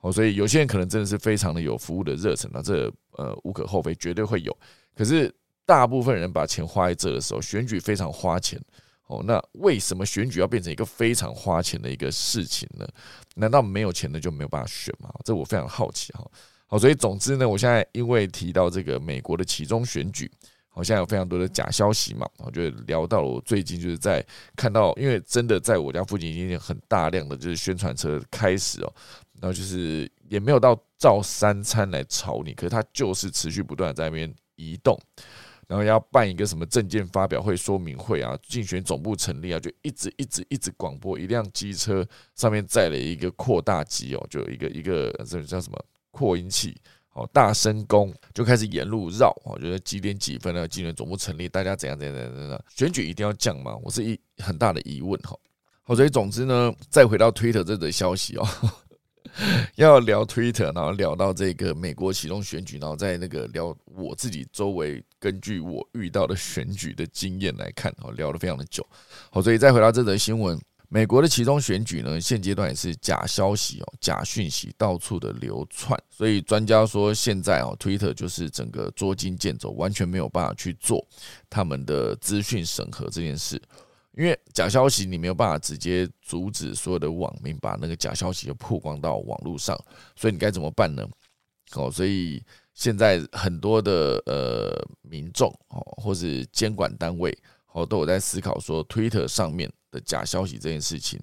哦，所以有些人可能真的是非常的有服务的热忱那这呃无可厚非，绝对会有。可是大部分人把钱花在这的时候，选举非常花钱哦。那为什么选举要变成一个非常花钱的一个事情呢？难道没有钱的就没有办法选吗？这我非常好奇哈。好，所以总之呢，我现在因为提到这个美国的其中选举。好像有非常多的假消息嘛，我就聊到了我最近就是在看到，因为真的在我家附近已经有很大量的就是宣传车开始哦，然后就是也没有到照三餐来炒你，可是它就是持续不断在那边移动，然后要办一个什么证件发表会、说明会啊，竞选总部成立啊，就一直一直一直广播，一辆机车上面载了一个扩大机哦，就一个一个这叫什么扩音器。哦，大声公就开始沿路绕，我觉得几点几分呢？纪元总部成立，大家怎样怎样怎样怎样？选举一定要降吗？我是一很大的疑问哈。好，所以总之呢，再回到 Twitter 这则消息哦，要聊 Twitter，然后聊到这个美国启动选举，然后在那个聊我自己周围根据我遇到的选举的经验来看，哦，聊得非常的久。好，所以再回到这则新闻。美国的其中选举呢，现阶段也是假消息哦，假讯息到处的流窜，所以专家说现在哦，Twitter 就是整个捉襟见肘，完全没有办法去做他们的资讯审核这件事，因为假消息你没有办法直接阻止所有的网民把那个假消息就曝光到网络上，所以你该怎么办呢？哦，所以现在很多的呃民众哦，或是监管单位哦，都有在思考说，Twitter 上面。假消息这件事情，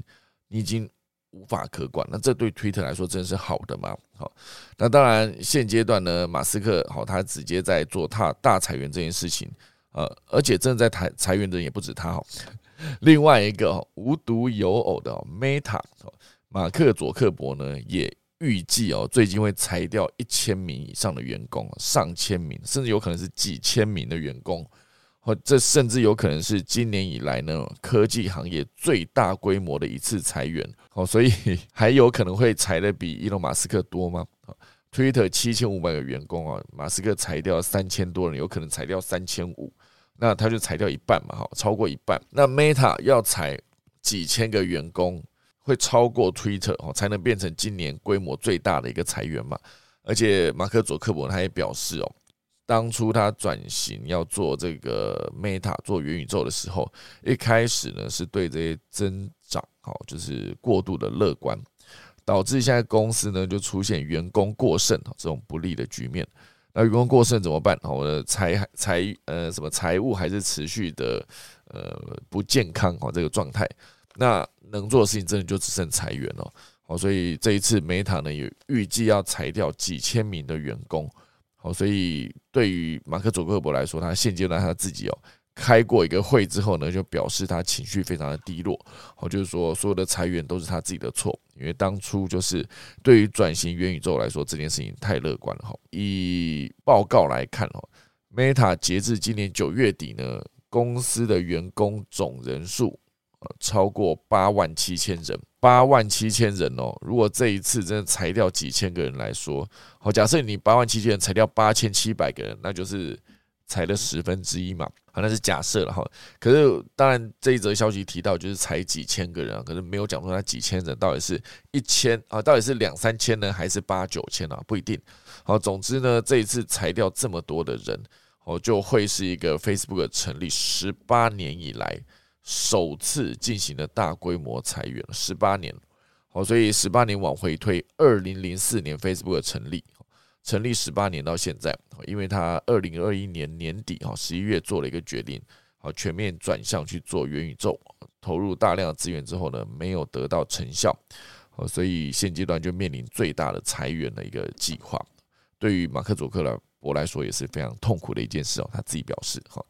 你已经无法可管。那这对 Twitter 来说真是好的吗？好，那当然现阶段呢，马斯克好，他直接在做他大裁员这件事情，呃，而且正在裁裁员的人也不止他哈。另外一个无独有偶的 Meta，马克佐克伯呢也预计哦，最近会裁掉一千名以上的员工，上千名，甚至有可能是几千名的员工。或这甚至有可能是今年以来呢科技行业最大规模的一次裁员，哦，所以 还有可能会裁的比伊隆马斯克多吗？Twitter 七千五百个员工啊，马斯克裁掉三千多人，有可能裁掉三千五，那他就裁掉一半嘛，哈，超过一半。那 Meta 要裁几千个员工，会超过 Twitter 哦，才能变成今年规模最大的一个裁员嘛？而且马克佐克伯他也表示哦。当初他转型要做这个 Meta 做元宇宙的时候，一开始呢是对这些增长哦，就是过度的乐观，导致现在公司呢就出现员工过剩这种不利的局面。那员工过剩怎么办？我的财财呃什么财务还是持续的呃不健康哦这个状态，那能做的事情真的就只剩裁员了。好，所以这一次 Meta 呢也预计要裁掉几千名的员工。哦，所以对于马克·佐克伯来说，他现阶段他自己哦开过一个会之后呢，就表示他情绪非常的低落。哦，就是说所有的裁员都是他自己的错，因为当初就是对于转型元宇宙来说这件事情太乐观了。哈，以报告来看哦，Meta 截至今年九月底呢，公司的员工总人数。超过八万七千人，八万七千人哦。如果这一次真的裁掉几千个人来说，好，假设你八万七千人裁掉八千七百个人，那就是裁了十分之一嘛。好，那是假设了哈。可是当然这一则消息提到就是裁几千个人啊，可是没有讲说那几千人到底是一千啊，到底是两三千呢，还是八九千啊？不一定。好，总之呢，这一次裁掉这么多的人，哦，就会是一个 Facebook 成立十八年以来。首次进行了大规模裁员，十八年，好，所以十八年往回推，二零零四年 Facebook 成立，成立十八年到现在，因为他二零二一年年底哈十一月做了一个决定，好全面转向去做元宇宙，投入大量的资源之后呢，没有得到成效，好所以现阶段就面临最大的裁员的一个计划，对于马克·佐克伯来说也是非常痛苦的一件事哦，他自己表示哈。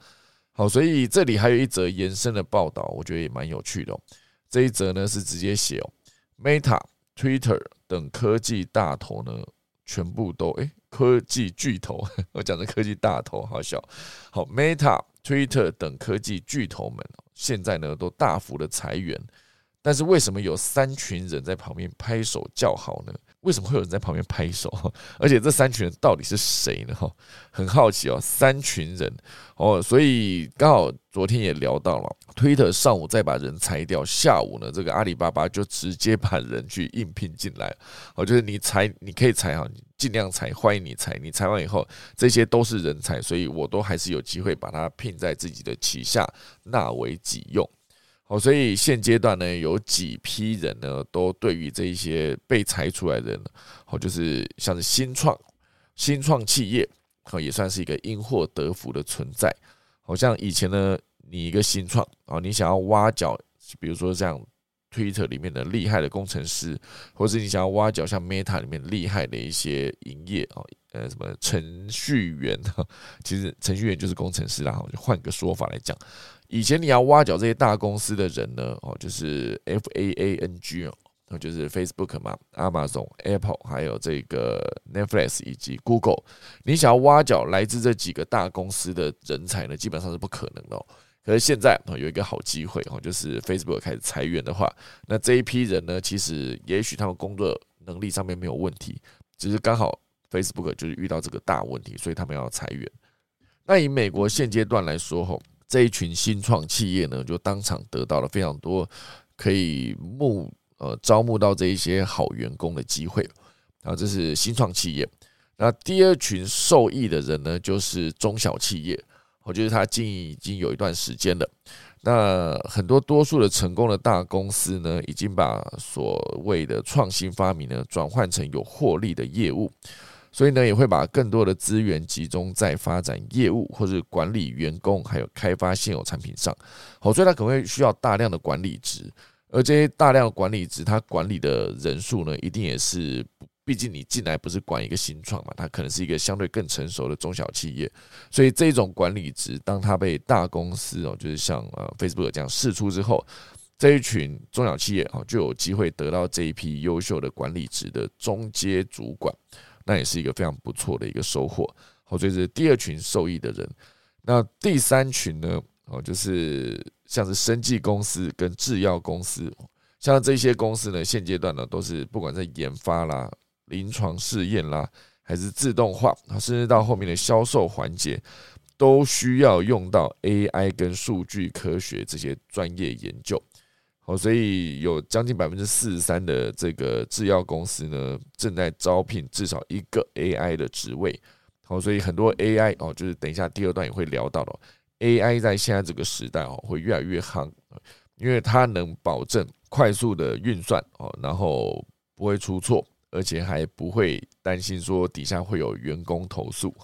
好，所以这里还有一则延伸的报道，我觉得也蛮有趣的哦。这一则呢是直接写哦，Meta、Twitter 等科技大头呢，全部都诶，科技巨头，我讲的科技大头，好笑。好，Meta、Twitter 等科技巨头们现在呢都大幅的裁员，但是为什么有三群人在旁边拍手叫好呢？为什么会有人在旁边拍手？而且这三群人到底是谁呢？哈，很好奇哦。三群人哦，所以刚好昨天也聊到了，Twitter 上午再把人裁掉，下午呢，这个阿里巴巴就直接把人去应聘进来。哦，就是你裁，你可以裁哈，尽量裁，欢迎你裁。你裁完以后，这些都是人才，所以我都还是有机会把它聘在自己的旗下，纳为己用。哦，所以现阶段呢，有几批人呢，都对于这一些被裁出来的人，好，就是像是新创、新创企业，好，也算是一个因祸得福的存在。好像以前呢，你一个新创，哦，你想要挖角，比如说像 Twitter 里面的厉害的工程师，或者你想要挖角像 Meta 里面厉害的一些营业啊，呃，什么程序员，其实程序员就是工程师啦，就换个说法来讲。以前你要挖角这些大公司的人呢，哦，就是 F A A N G 哦就是 Facebook 嘛，Amazon、Apple，还有这个 Netflix 以及 Google。你想要挖角来自这几个大公司的人才呢，基本上是不可能的。可是现在有一个好机会哦，就是 Facebook 开始裁员的话，那这一批人呢，其实也许他们工作能力上面没有问题，只是刚好 Facebook 就是遇到这个大问题，所以他们要裁员。那以美国现阶段来说，吼，这一群新创企业呢，就当场得到了非常多可以募呃招募到这一些好员工的机会。然后这是新创企业。那第二群受益的人呢，就是中小企业。我觉得他经营已经有一段时间了。那很多多数的成功的大公司呢，已经把所谓的创新发明呢，转换成有获利的业务。所以呢，也会把更多的资源集中在发展业务，或者管理员工，还有开发现有产品上。好，所以它可能会需要大量的管理值，而这些大量的管理值，它管理的人数呢，一定也是，毕竟你进来不是管一个新创嘛，它可能是一个相对更成熟的中小企业。所以这种管理值，当它被大公司哦，就是像呃 Facebook 这样试出之后，这一群中小企业哦，就有机会得到这一批优秀的管理值的中阶主管。那也是一个非常不错的一个收获，好，这是第二群受益的人。那第三群呢？哦，就是像是生技公司跟制药公司，像这些公司呢，现阶段呢，都是不管在研发啦、临床试验啦，还是自动化，甚至到后面的销售环节，都需要用到 AI 跟数据科学这些专业研究。好，所以有将近百分之四十三的这个制药公司呢，正在招聘至少一个 AI 的职位。好，所以很多 AI 哦，就是等一下第二段也会聊到的，AI 在现在这个时代哦，会越来越夯，因为它能保证快速的运算哦，然后不会出错，而且还不会担心说底下会有员工投诉。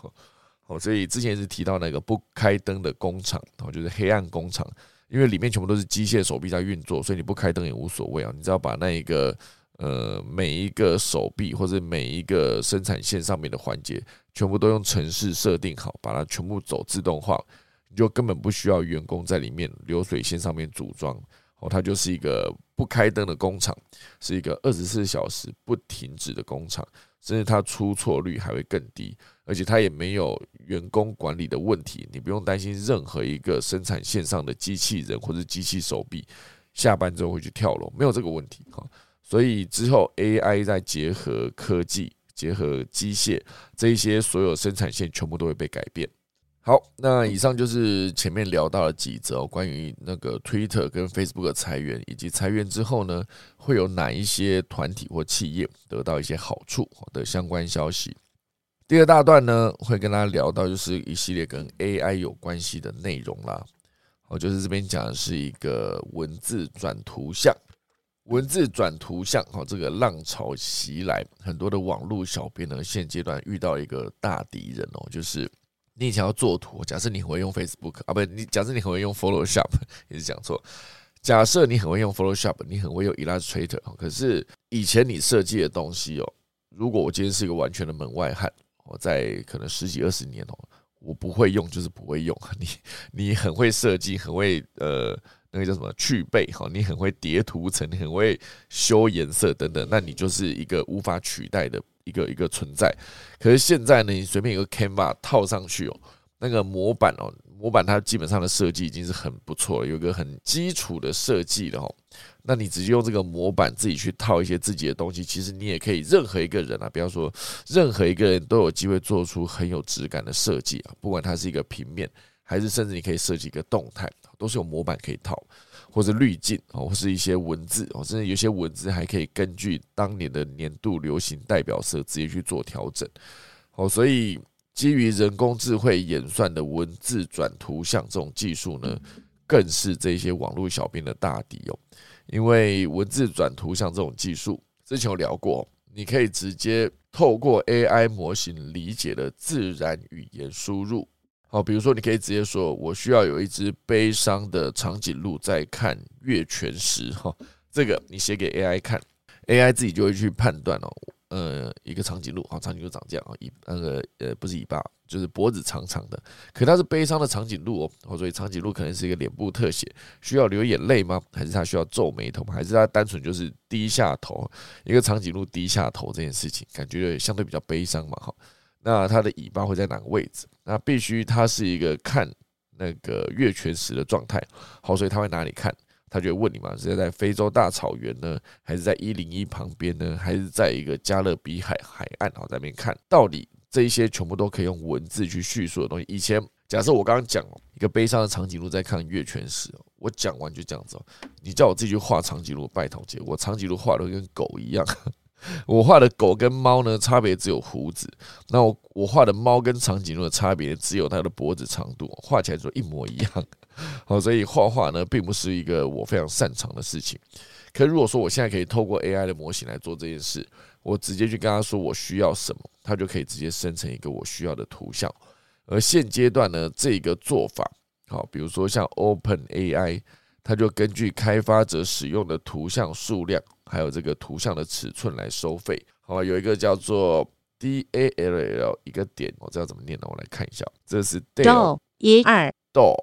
好，所以之前是提到那个不开灯的工厂，哦，就是黑暗工厂。因为里面全部都是机械手臂在运作，所以你不开灯也无所谓啊。你只要把那一个呃每一个手臂或者每一个生产线上面的环节全部都用程式设定好，把它全部走自动化，你就根本不需要员工在里面流水线上面组装哦。它就是一个不开灯的工厂，是一个二十四小时不停止的工厂，甚至它出错率还会更低。而且它也没有员工管理的问题，你不用担心任何一个生产线上的机器人或者机器手臂下班之后会去跳楼，没有这个问题哈。所以之后 AI 再结合科技、结合机械，这一些所有生产线全部都会被改变。好，那以上就是前面聊到了几则关于那个 Twitter 跟 Facebook 的裁员，以及裁员之后呢，会有哪一些团体或企业得到一些好处的相关消息。第二大段呢，会跟大家聊到就是一系列跟 AI 有关系的内容啦。哦，就是这边讲的是一个文字转图像，文字转图像，哦，这个浪潮袭来，很多的网络小编呢，现阶段遇到一个大敌人哦，就是你以前要做图，假设你很会用 Facebook 啊，不，你假设你很会用 Photoshop，也是讲错。假设你很会用 Photoshop，你很会用 Illustrator，可是以前你设计的东西哦，如果我今天是一个完全的门外汉。我在可能十几二十年哦，我不会用就是不会用。你你很会设计，很会呃那个叫什么去背哈，你很会叠图层，你很会修颜色等等，那你就是一个无法取代的一个一个存在。可是现在呢，你随便一个 Canva 套上去哦，那个模板哦，模板它基本上的设计已经是很不错了，有个很基础的设计的哦。那你直接用这个模板自己去套一些自己的东西，其实你也可以，任何一个人啊，比方说任何一个人都有机会做出很有质感的设计啊。不管它是一个平面，还是甚至你可以设计一个动态，都是有模板可以套，或者滤镜哦，或是一些文字哦，甚至有些文字还可以根据当年的年度流行代表色直接去做调整。哦，所以基于人工智慧演算的文字转图像这种技术呢，更是这些网络小编的大敌哦。因为文字转图像这种技术，之前有聊过，你可以直接透过 AI 模型理解的自然语言输入，好，比如说你可以直接说，我需要有一只悲伤的长颈鹿在看月全食，哈，这个你写给 AI 看，AI 自己就会去判断哦，呃一个长颈鹿，啊，长颈鹿长这样啊，尾那个呃不是尾巴，就是脖子长长的，可它是悲伤的长颈鹿哦，所以长颈鹿可能是一个脸部特写，需要流眼泪吗？还是它需要皱眉头吗？还是它单纯就是低下头？一个长颈鹿低下头这件事情，感觉相对比较悲伤嘛，哈。那它的尾巴会在哪个位置？那必须它是一个看那个月全食的状态，好，所以它会哪里看？他就会问你嘛，是在非洲大草原呢，还是在一零一旁边呢，还是在一个加勒比海海岸？好，在那边看到底这一些全部都可以用文字去叙述的东西。以前假设我刚刚讲一个悲伤的长颈鹿在看月全食，我讲完就这样子，你叫我自己去画长颈鹿，拜托姐，我长颈鹿画的跟狗一样。我画的狗跟猫呢，差别只有胡子。那我我画的猫跟长颈鹿的差别只有它的脖子长度，画起来就一模一样。好，所以画画呢，并不是一个我非常擅长的事情。可如果说我现在可以透过 AI 的模型来做这件事，我直接去跟他说我需要什么，它就可以直接生成一个我需要的图像。而现阶段呢，这个做法，好，比如说像 Open AI，它就根据开发者使用的图像数量，还有这个图像的尺寸来收费。好，有一个叫做 DALL 一个点，我知道怎么念呢？我来看一下，这是 DALL 一二。豆，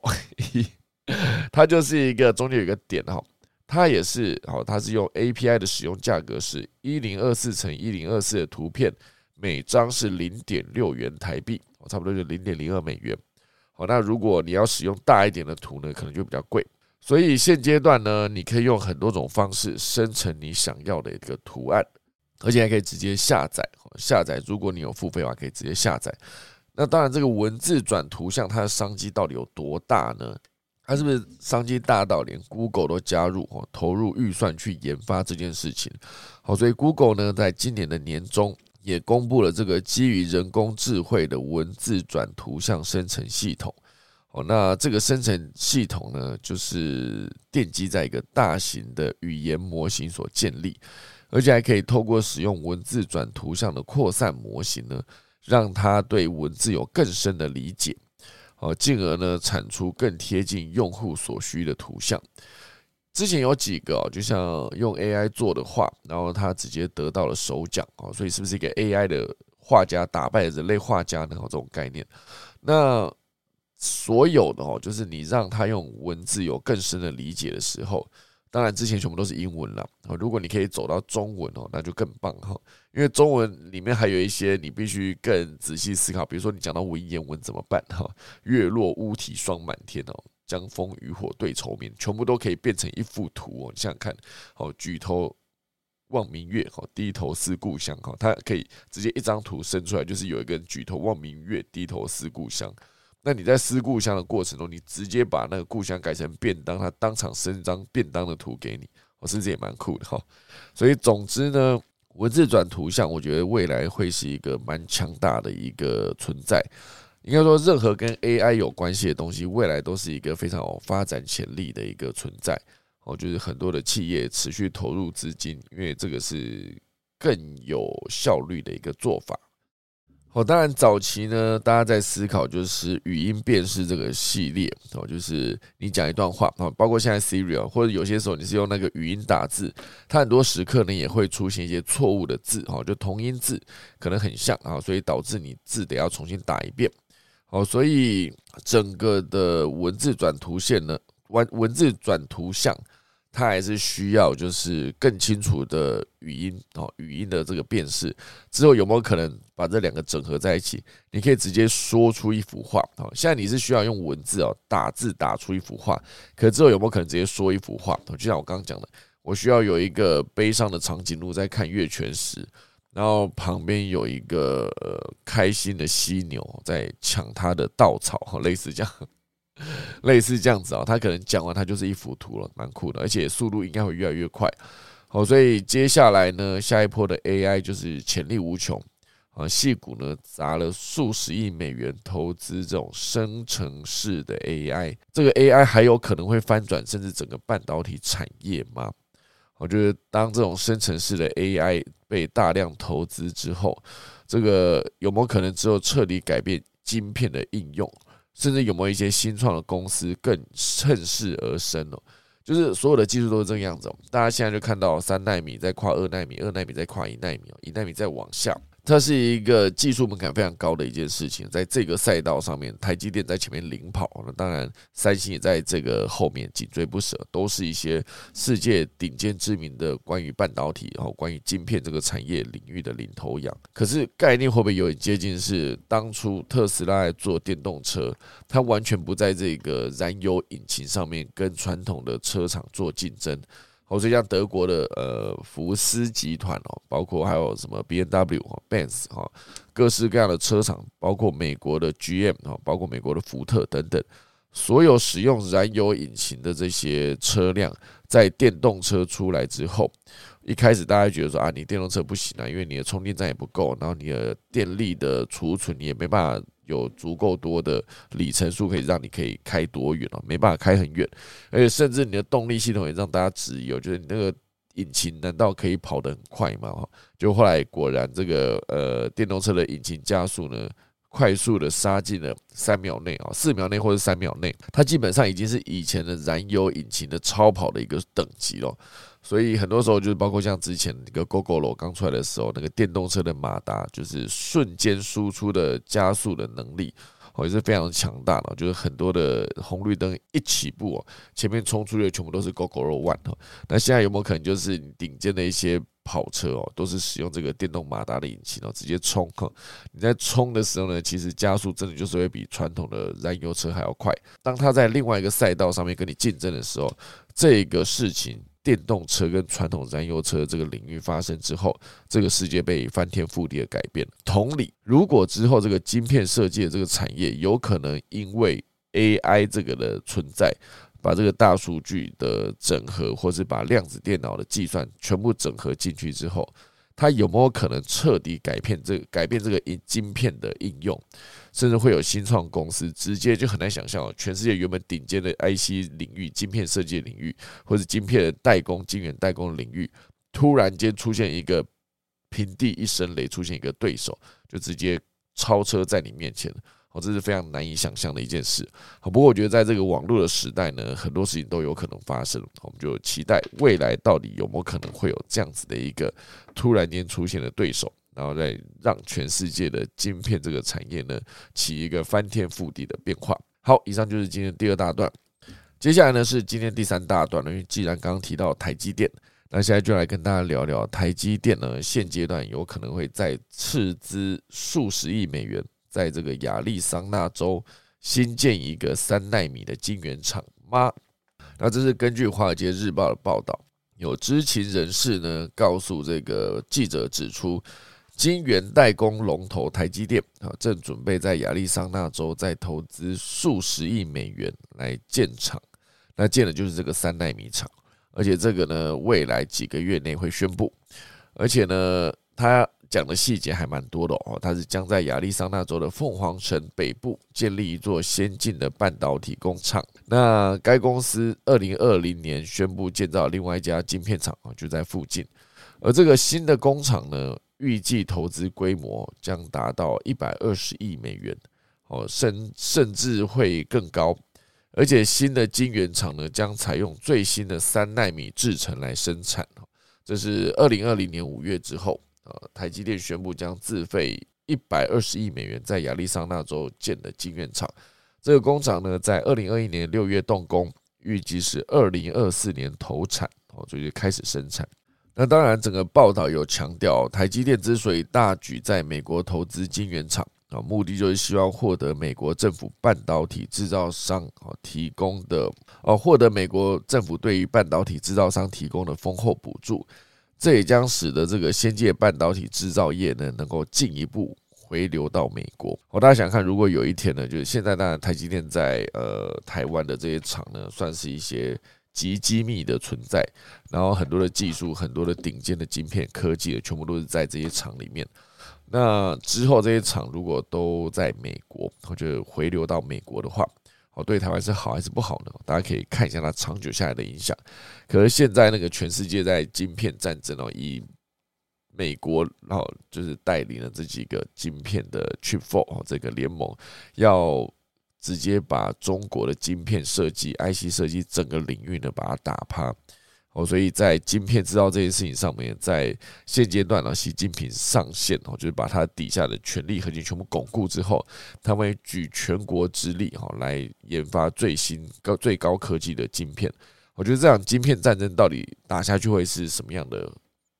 它就是一个中间有一个点哈，它也是好，它是用 API 的使用价格是一零二四乘一零二四的图片，每张是零点六元台币，差不多就零点零二美元。好，那如果你要使用大一点的图呢，可能就比较贵。所以现阶段呢，你可以用很多种方式生成你想要的一个图案，而且还可以直接下载。下载，如果你有付费的话，可以直接下载。那当然，这个文字转图像，它的商机到底有多大呢？它是不是商机大到连 Google 都加入哦，投入预算去研发这件事情？好，所以 Google 呢，在今年的年中也公布了这个基于人工智慧的文字转图像生成系统。那这个生成系统呢，就是奠基在一个大型的语言模型所建立，而且还可以透过使用文字转图像的扩散模型呢。让他对文字有更深的理解，哦，进而呢产出更贴近用户所需的图像。之前有几个哦，就像用 AI 做的画，然后他直接得到了首奖哦，所以是不是一个 AI 的画家打败人类画家呢？这种概念，那所有的哦，就是你让他用文字有更深的理解的时候。当然，之前全部都是英文了。如果你可以走到中文哦，那就更棒哈。因为中文里面还有一些你必须更仔细思考，比如说你讲到文言文怎么办哈？月落乌啼霜满天哦，江枫渔火对愁眠，全部都可以变成一幅图哦。你想想看，哦，举头望明月，低头思故乡，哈，它可以直接一张图生出来，就是有一个人举头望明月，低头思故乡。那你在思故乡的过程中，你直接把那个故乡改成便当，他当场生一张便当的图给你，我甚至也蛮酷的哈。所以总之呢，文字转图像，我觉得未来会是一个蛮强大的一个存在。应该说，任何跟 AI 有关系的东西，未来都是一个非常有发展潜力的一个存在。哦，就是很多的企业持续投入资金，因为这个是更有效率的一个做法。哦，当然，早期呢，大家在思考就是语音辨识这个系列哦，就是你讲一段话啊，包括现在 Siri 或者有些时候你是用那个语音打字，它很多时刻呢也会出现一些错误的字哈，就同音字可能很像啊，所以导致你字得要重新打一遍。好，所以整个的文字转图线呢，文文字转图像。它还是需要就是更清楚的语音哦，语音的这个辨识之后有没有可能把这两个整合在一起？你可以直接说出一幅画哦。现在你是需要用文字哦，打字打出一幅画，可之后有没有可能直接说一幅画？就像我刚刚讲的，我需要有一个悲伤的长颈鹿在看月全食，然后旁边有一个呃开心的犀牛在抢它的稻草，类似这样。类似这样子啊，他可能讲完，他就是一幅图了，蛮酷的，而且速度应该会越来越快。好，所以接下来呢，下一波的 AI 就是潜力无穷啊。戏股呢砸了数十亿美元投资这种生成式的 AI，这个 AI 还有可能会翻转甚至整个半导体产业吗？我觉得当这种生成式的 AI 被大量投资之后，这个有没有可能之后彻底改变晶片的应用？甚至有没有一些新创的公司更趁势而生哦？就是所有的技术都是这个样子。大家现在就看到三纳米在跨二纳米，二纳米在跨一纳米，一纳米在往下。它是一个技术门槛非常高的一件事情，在这个赛道上面，台积电在前面领跑，那当然三星也在这个后面紧追不舍，都是一些世界顶尖知名的关于半导体然后关于晶片这个产业领域的领头羊。可是概念会不会有点接近？是当初特斯拉做电动车，它完全不在这个燃油引擎上面跟传统的车厂做竞争。或者像德国的呃福斯集团哦，包括还有什么 B N W 哈、Benz 哈，各式各样的车厂，包括美国的 G M 哈，包括美国的福特等等，所有使用燃油引擎的这些车辆，在电动车出来之后，一开始大家觉得说啊，你电动车不行啊，因为你的充电站也不够，然后你的电力的储存你也没办法。有足够多的里程数可以让你可以开多远哦，没办法开很远，而且甚至你的动力系统也让大家质疑，我觉得你那个引擎难道可以跑得很快吗？哈，就后来果然这个呃电动车的引擎加速呢，快速的杀进了三秒内啊，四秒内或者三秒内，它基本上已经是以前的燃油引擎的超跑的一个等级了。所以很多时候就是包括像之前那个 GoGo 刚出来的时候，那个电动车的马达就是瞬间输出的加速的能力，哦也是非常强大的。就是很多的红绿灯一起步哦，前面冲出去的全部都是 GoGo One 哈。那现在有没有可能就是顶尖的一些跑车哦，都是使用这个电动马达的引擎哦，直接冲哈？你在冲的时候呢，其实加速真的就是会比传统的燃油车还要快。当它在另外一个赛道上面跟你竞争的时候，这个事情。电动车跟传统燃油车这个领域发生之后，这个世界被翻天覆地的改变。同理，如果之后这个晶片设计的这个产业有可能因为 AI 这个的存在，把这个大数据的整合，或是把量子电脑的计算全部整合进去之后，它有没有可能彻底改变这个改变这个晶晶片的应用？甚至会有新创公司直接就很难想象哦，全世界原本顶尖的 IC 领域、晶片设计领域，或者晶片代工、晶圆代工领域，突然间出现一个平地一声雷，出现一个对手，就直接超车在你面前，哦，这是非常难以想象的一件事。好，不过我觉得在这个网络的时代呢，很多事情都有可能发生，我们就期待未来到底有没有可能会有这样子的一个突然间出现的对手。然后再让全世界的晶片这个产业呢起一个翻天覆地的变化。好，以上就是今天第二大段，接下来呢是今天第三大段了。因为既然刚刚提到台积电，那现在就来跟大家聊聊台积电呢现阶段有可能会在斥资数十亿美元，在这个亚利桑那州新建一个三纳米的晶圆厂吗？那这是根据《华尔街日报》的报道，有知情人士呢告诉这个记者指出。晶圆代工龙头台积电啊，正准备在亚利桑那州再投资数十亿美元来建厂，那建的就是这个三纳米厂，而且这个呢，未来几个月内会宣布，而且呢，他讲的细节还蛮多的哦，它是将在亚利桑那州的凤凰城北部建立一座先进的半导体工厂，那该公司二零二零年宣布建造另外一家晶片厂啊，就在附近，而这个新的工厂呢。预计投资规模将达到一百二十亿美元，哦，甚甚至会更高。而且新的晶圆厂呢，将采用最新的三纳米制程来生产。这是二零二零年五月之后，呃，台积电宣布将自费一百二十亿美元在亚利桑那州建的晶圆厂。这个工厂呢，在二零二一年六月动工，预计是二零二四年投产，哦，所以就开始生产。那当然，整个报道有强调，台积电之所以大举在美国投资晶圆厂啊，目的就是希望获得美国政府半导体制造商啊提供的哦，获得美国政府对于半导体制造商提供的丰厚补助，这也将使得这个先进半导体制造业呢能够进一步回流到美国。我大家想看，如果有一天呢，就是现在当然台积电在呃台湾的这些厂呢，算是一些。极机密的存在，然后很多的技术、很多的顶尖的晶片科技，全部都是在这些厂里面。那之后这些厂如果都在美国，或者回流到美国的话，哦，对台湾是好还是不好呢？大家可以看一下它长久下来的影响。可是现在那个全世界在晶片战争哦，以美国哦就是带领了这几个晶片的 Chip Four 哦这个联盟要。直接把中国的晶片设计、IC 设计整个领域呢把它打趴。哦，所以在晶片制造这件事情上面，在现阶段呢，习近平上线哦，就是把他底下的权力核心全部巩固之后，他们举全国之力哈来研发最新高最高科技的晶片。我觉得这样晶片战争到底打下去会是什么样的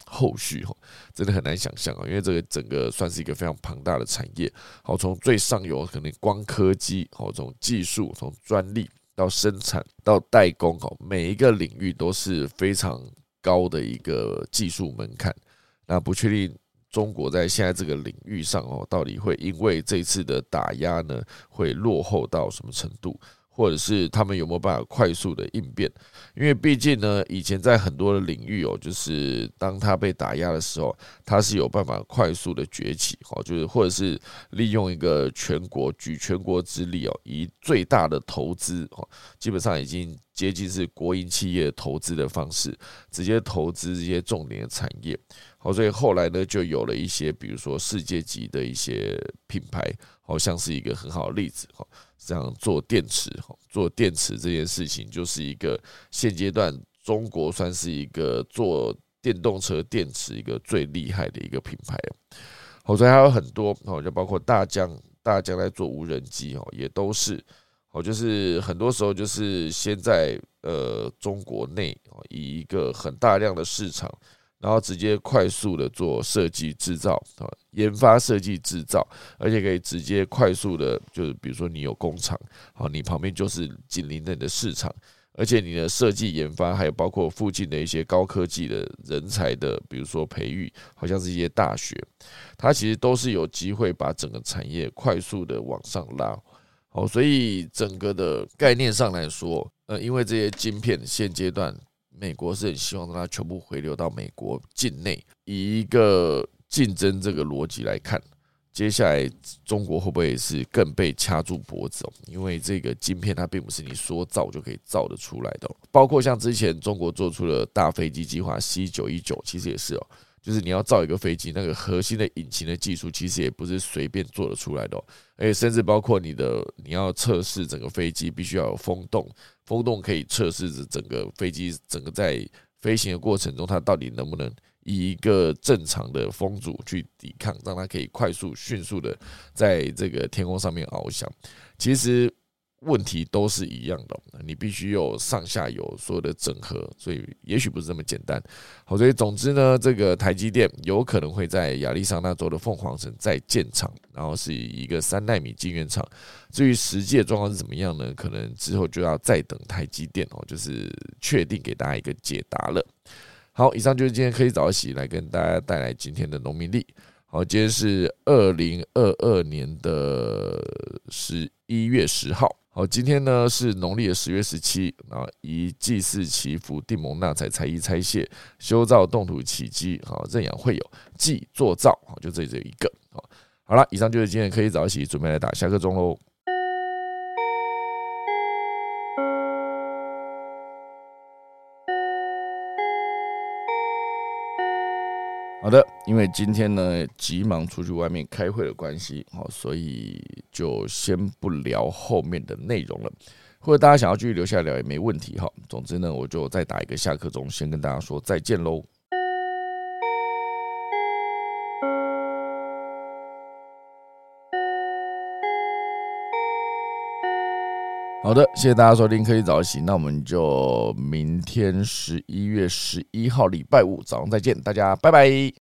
后续哈，真的很难想象啊，因为这个整个算是一个非常庞大的产业。好，从最上游可能光科技，好，从技术，从专利。到生产到代工哦，每一个领域都是非常高的一个技术门槛。那不确定中国在现在这个领域上哦，到底会因为这次的打压呢，会落后到什么程度？或者是他们有没有办法快速的应变？因为毕竟呢，以前在很多的领域哦，就是当他被打压的时候，他是有办法快速的崛起哦，就是或者是利用一个全国举全国之力哦，以最大的投资哦，基本上已经接近是国营企业投资的方式，直接投资这些重点的产业。好，所以后来呢，就有了一些比如说世界级的一些品牌，好像是一个很好的例子哈。这样做电池，做电池这件事情，就是一个现阶段中国算是一个做电动车电池一个最厉害的一个品牌好，所以还有很多哦，就包括大疆，大疆在做无人机哦，也都是哦，就是很多时候就是先在呃中国内哦，以一个很大量的市场。然后直接快速的做设计制造啊，研发设计制造，而且可以直接快速的，就是比如说你有工厂，好，你旁边就是紧邻的你的市场，而且你的设计研发，还有包括附近的一些高科技的人才的，比如说培育，好像是一些大学，它其实都是有机会把整个产业快速的往上拉，好，所以整个的概念上来说，呃，因为这些晶片现阶段。美国是很希望让它全部回流到美国境内，以一个竞争这个逻辑来看，接下来中国会不会是更被掐住脖子哦？因为这个晶片它并不是你说造就可以造得出来的，包括像之前中国做出了大飞机计划 C 九一九，其实也是哦，就是你要造一个飞机，那个核心的引擎的技术其实也不是随便做得出来的，而且甚至包括你的你要测试整个飞机，必须要有风洞。风洞可以测试整个飞机整个在飞行的过程中，它到底能不能以一个正常的风阻去抵抗，让它可以快速、迅速的在这个天空上面翱翔。其实。问题都是一样的，你必须有上下游所有的整合，所以也许不是这么简单。好，所以总之呢，这个台积电有可能会在亚利桑那州的凤凰城再建厂，然后是一个三纳米晶圆厂。至于实际的状况是怎么样呢？可能之后就要再等台积电哦，就是确定给大家一个解答了。好，以上就是今天科技早起来跟大家带来今天的农民历。好，今天是二零二二年的十一月十号。好，今天呢是农历的十月十七啊，以祭祀祈福、定蒙纳财、财衣拆卸、修造动土起基，好认养会友祭做造，好就这这一个。好，好了，以上就是今天可以早起准备来打下课钟喽。好的，因为今天呢急忙出去外面开会的关系，好，所以就先不聊后面的内容了。或者大家想要继续留下来聊也没问题哈。总之呢，我就再打一个下课钟，先跟大家说再见喽。好的，谢谢大家收听科技早起，那我们就明天十一月十一号礼拜五早上再见，大家拜拜。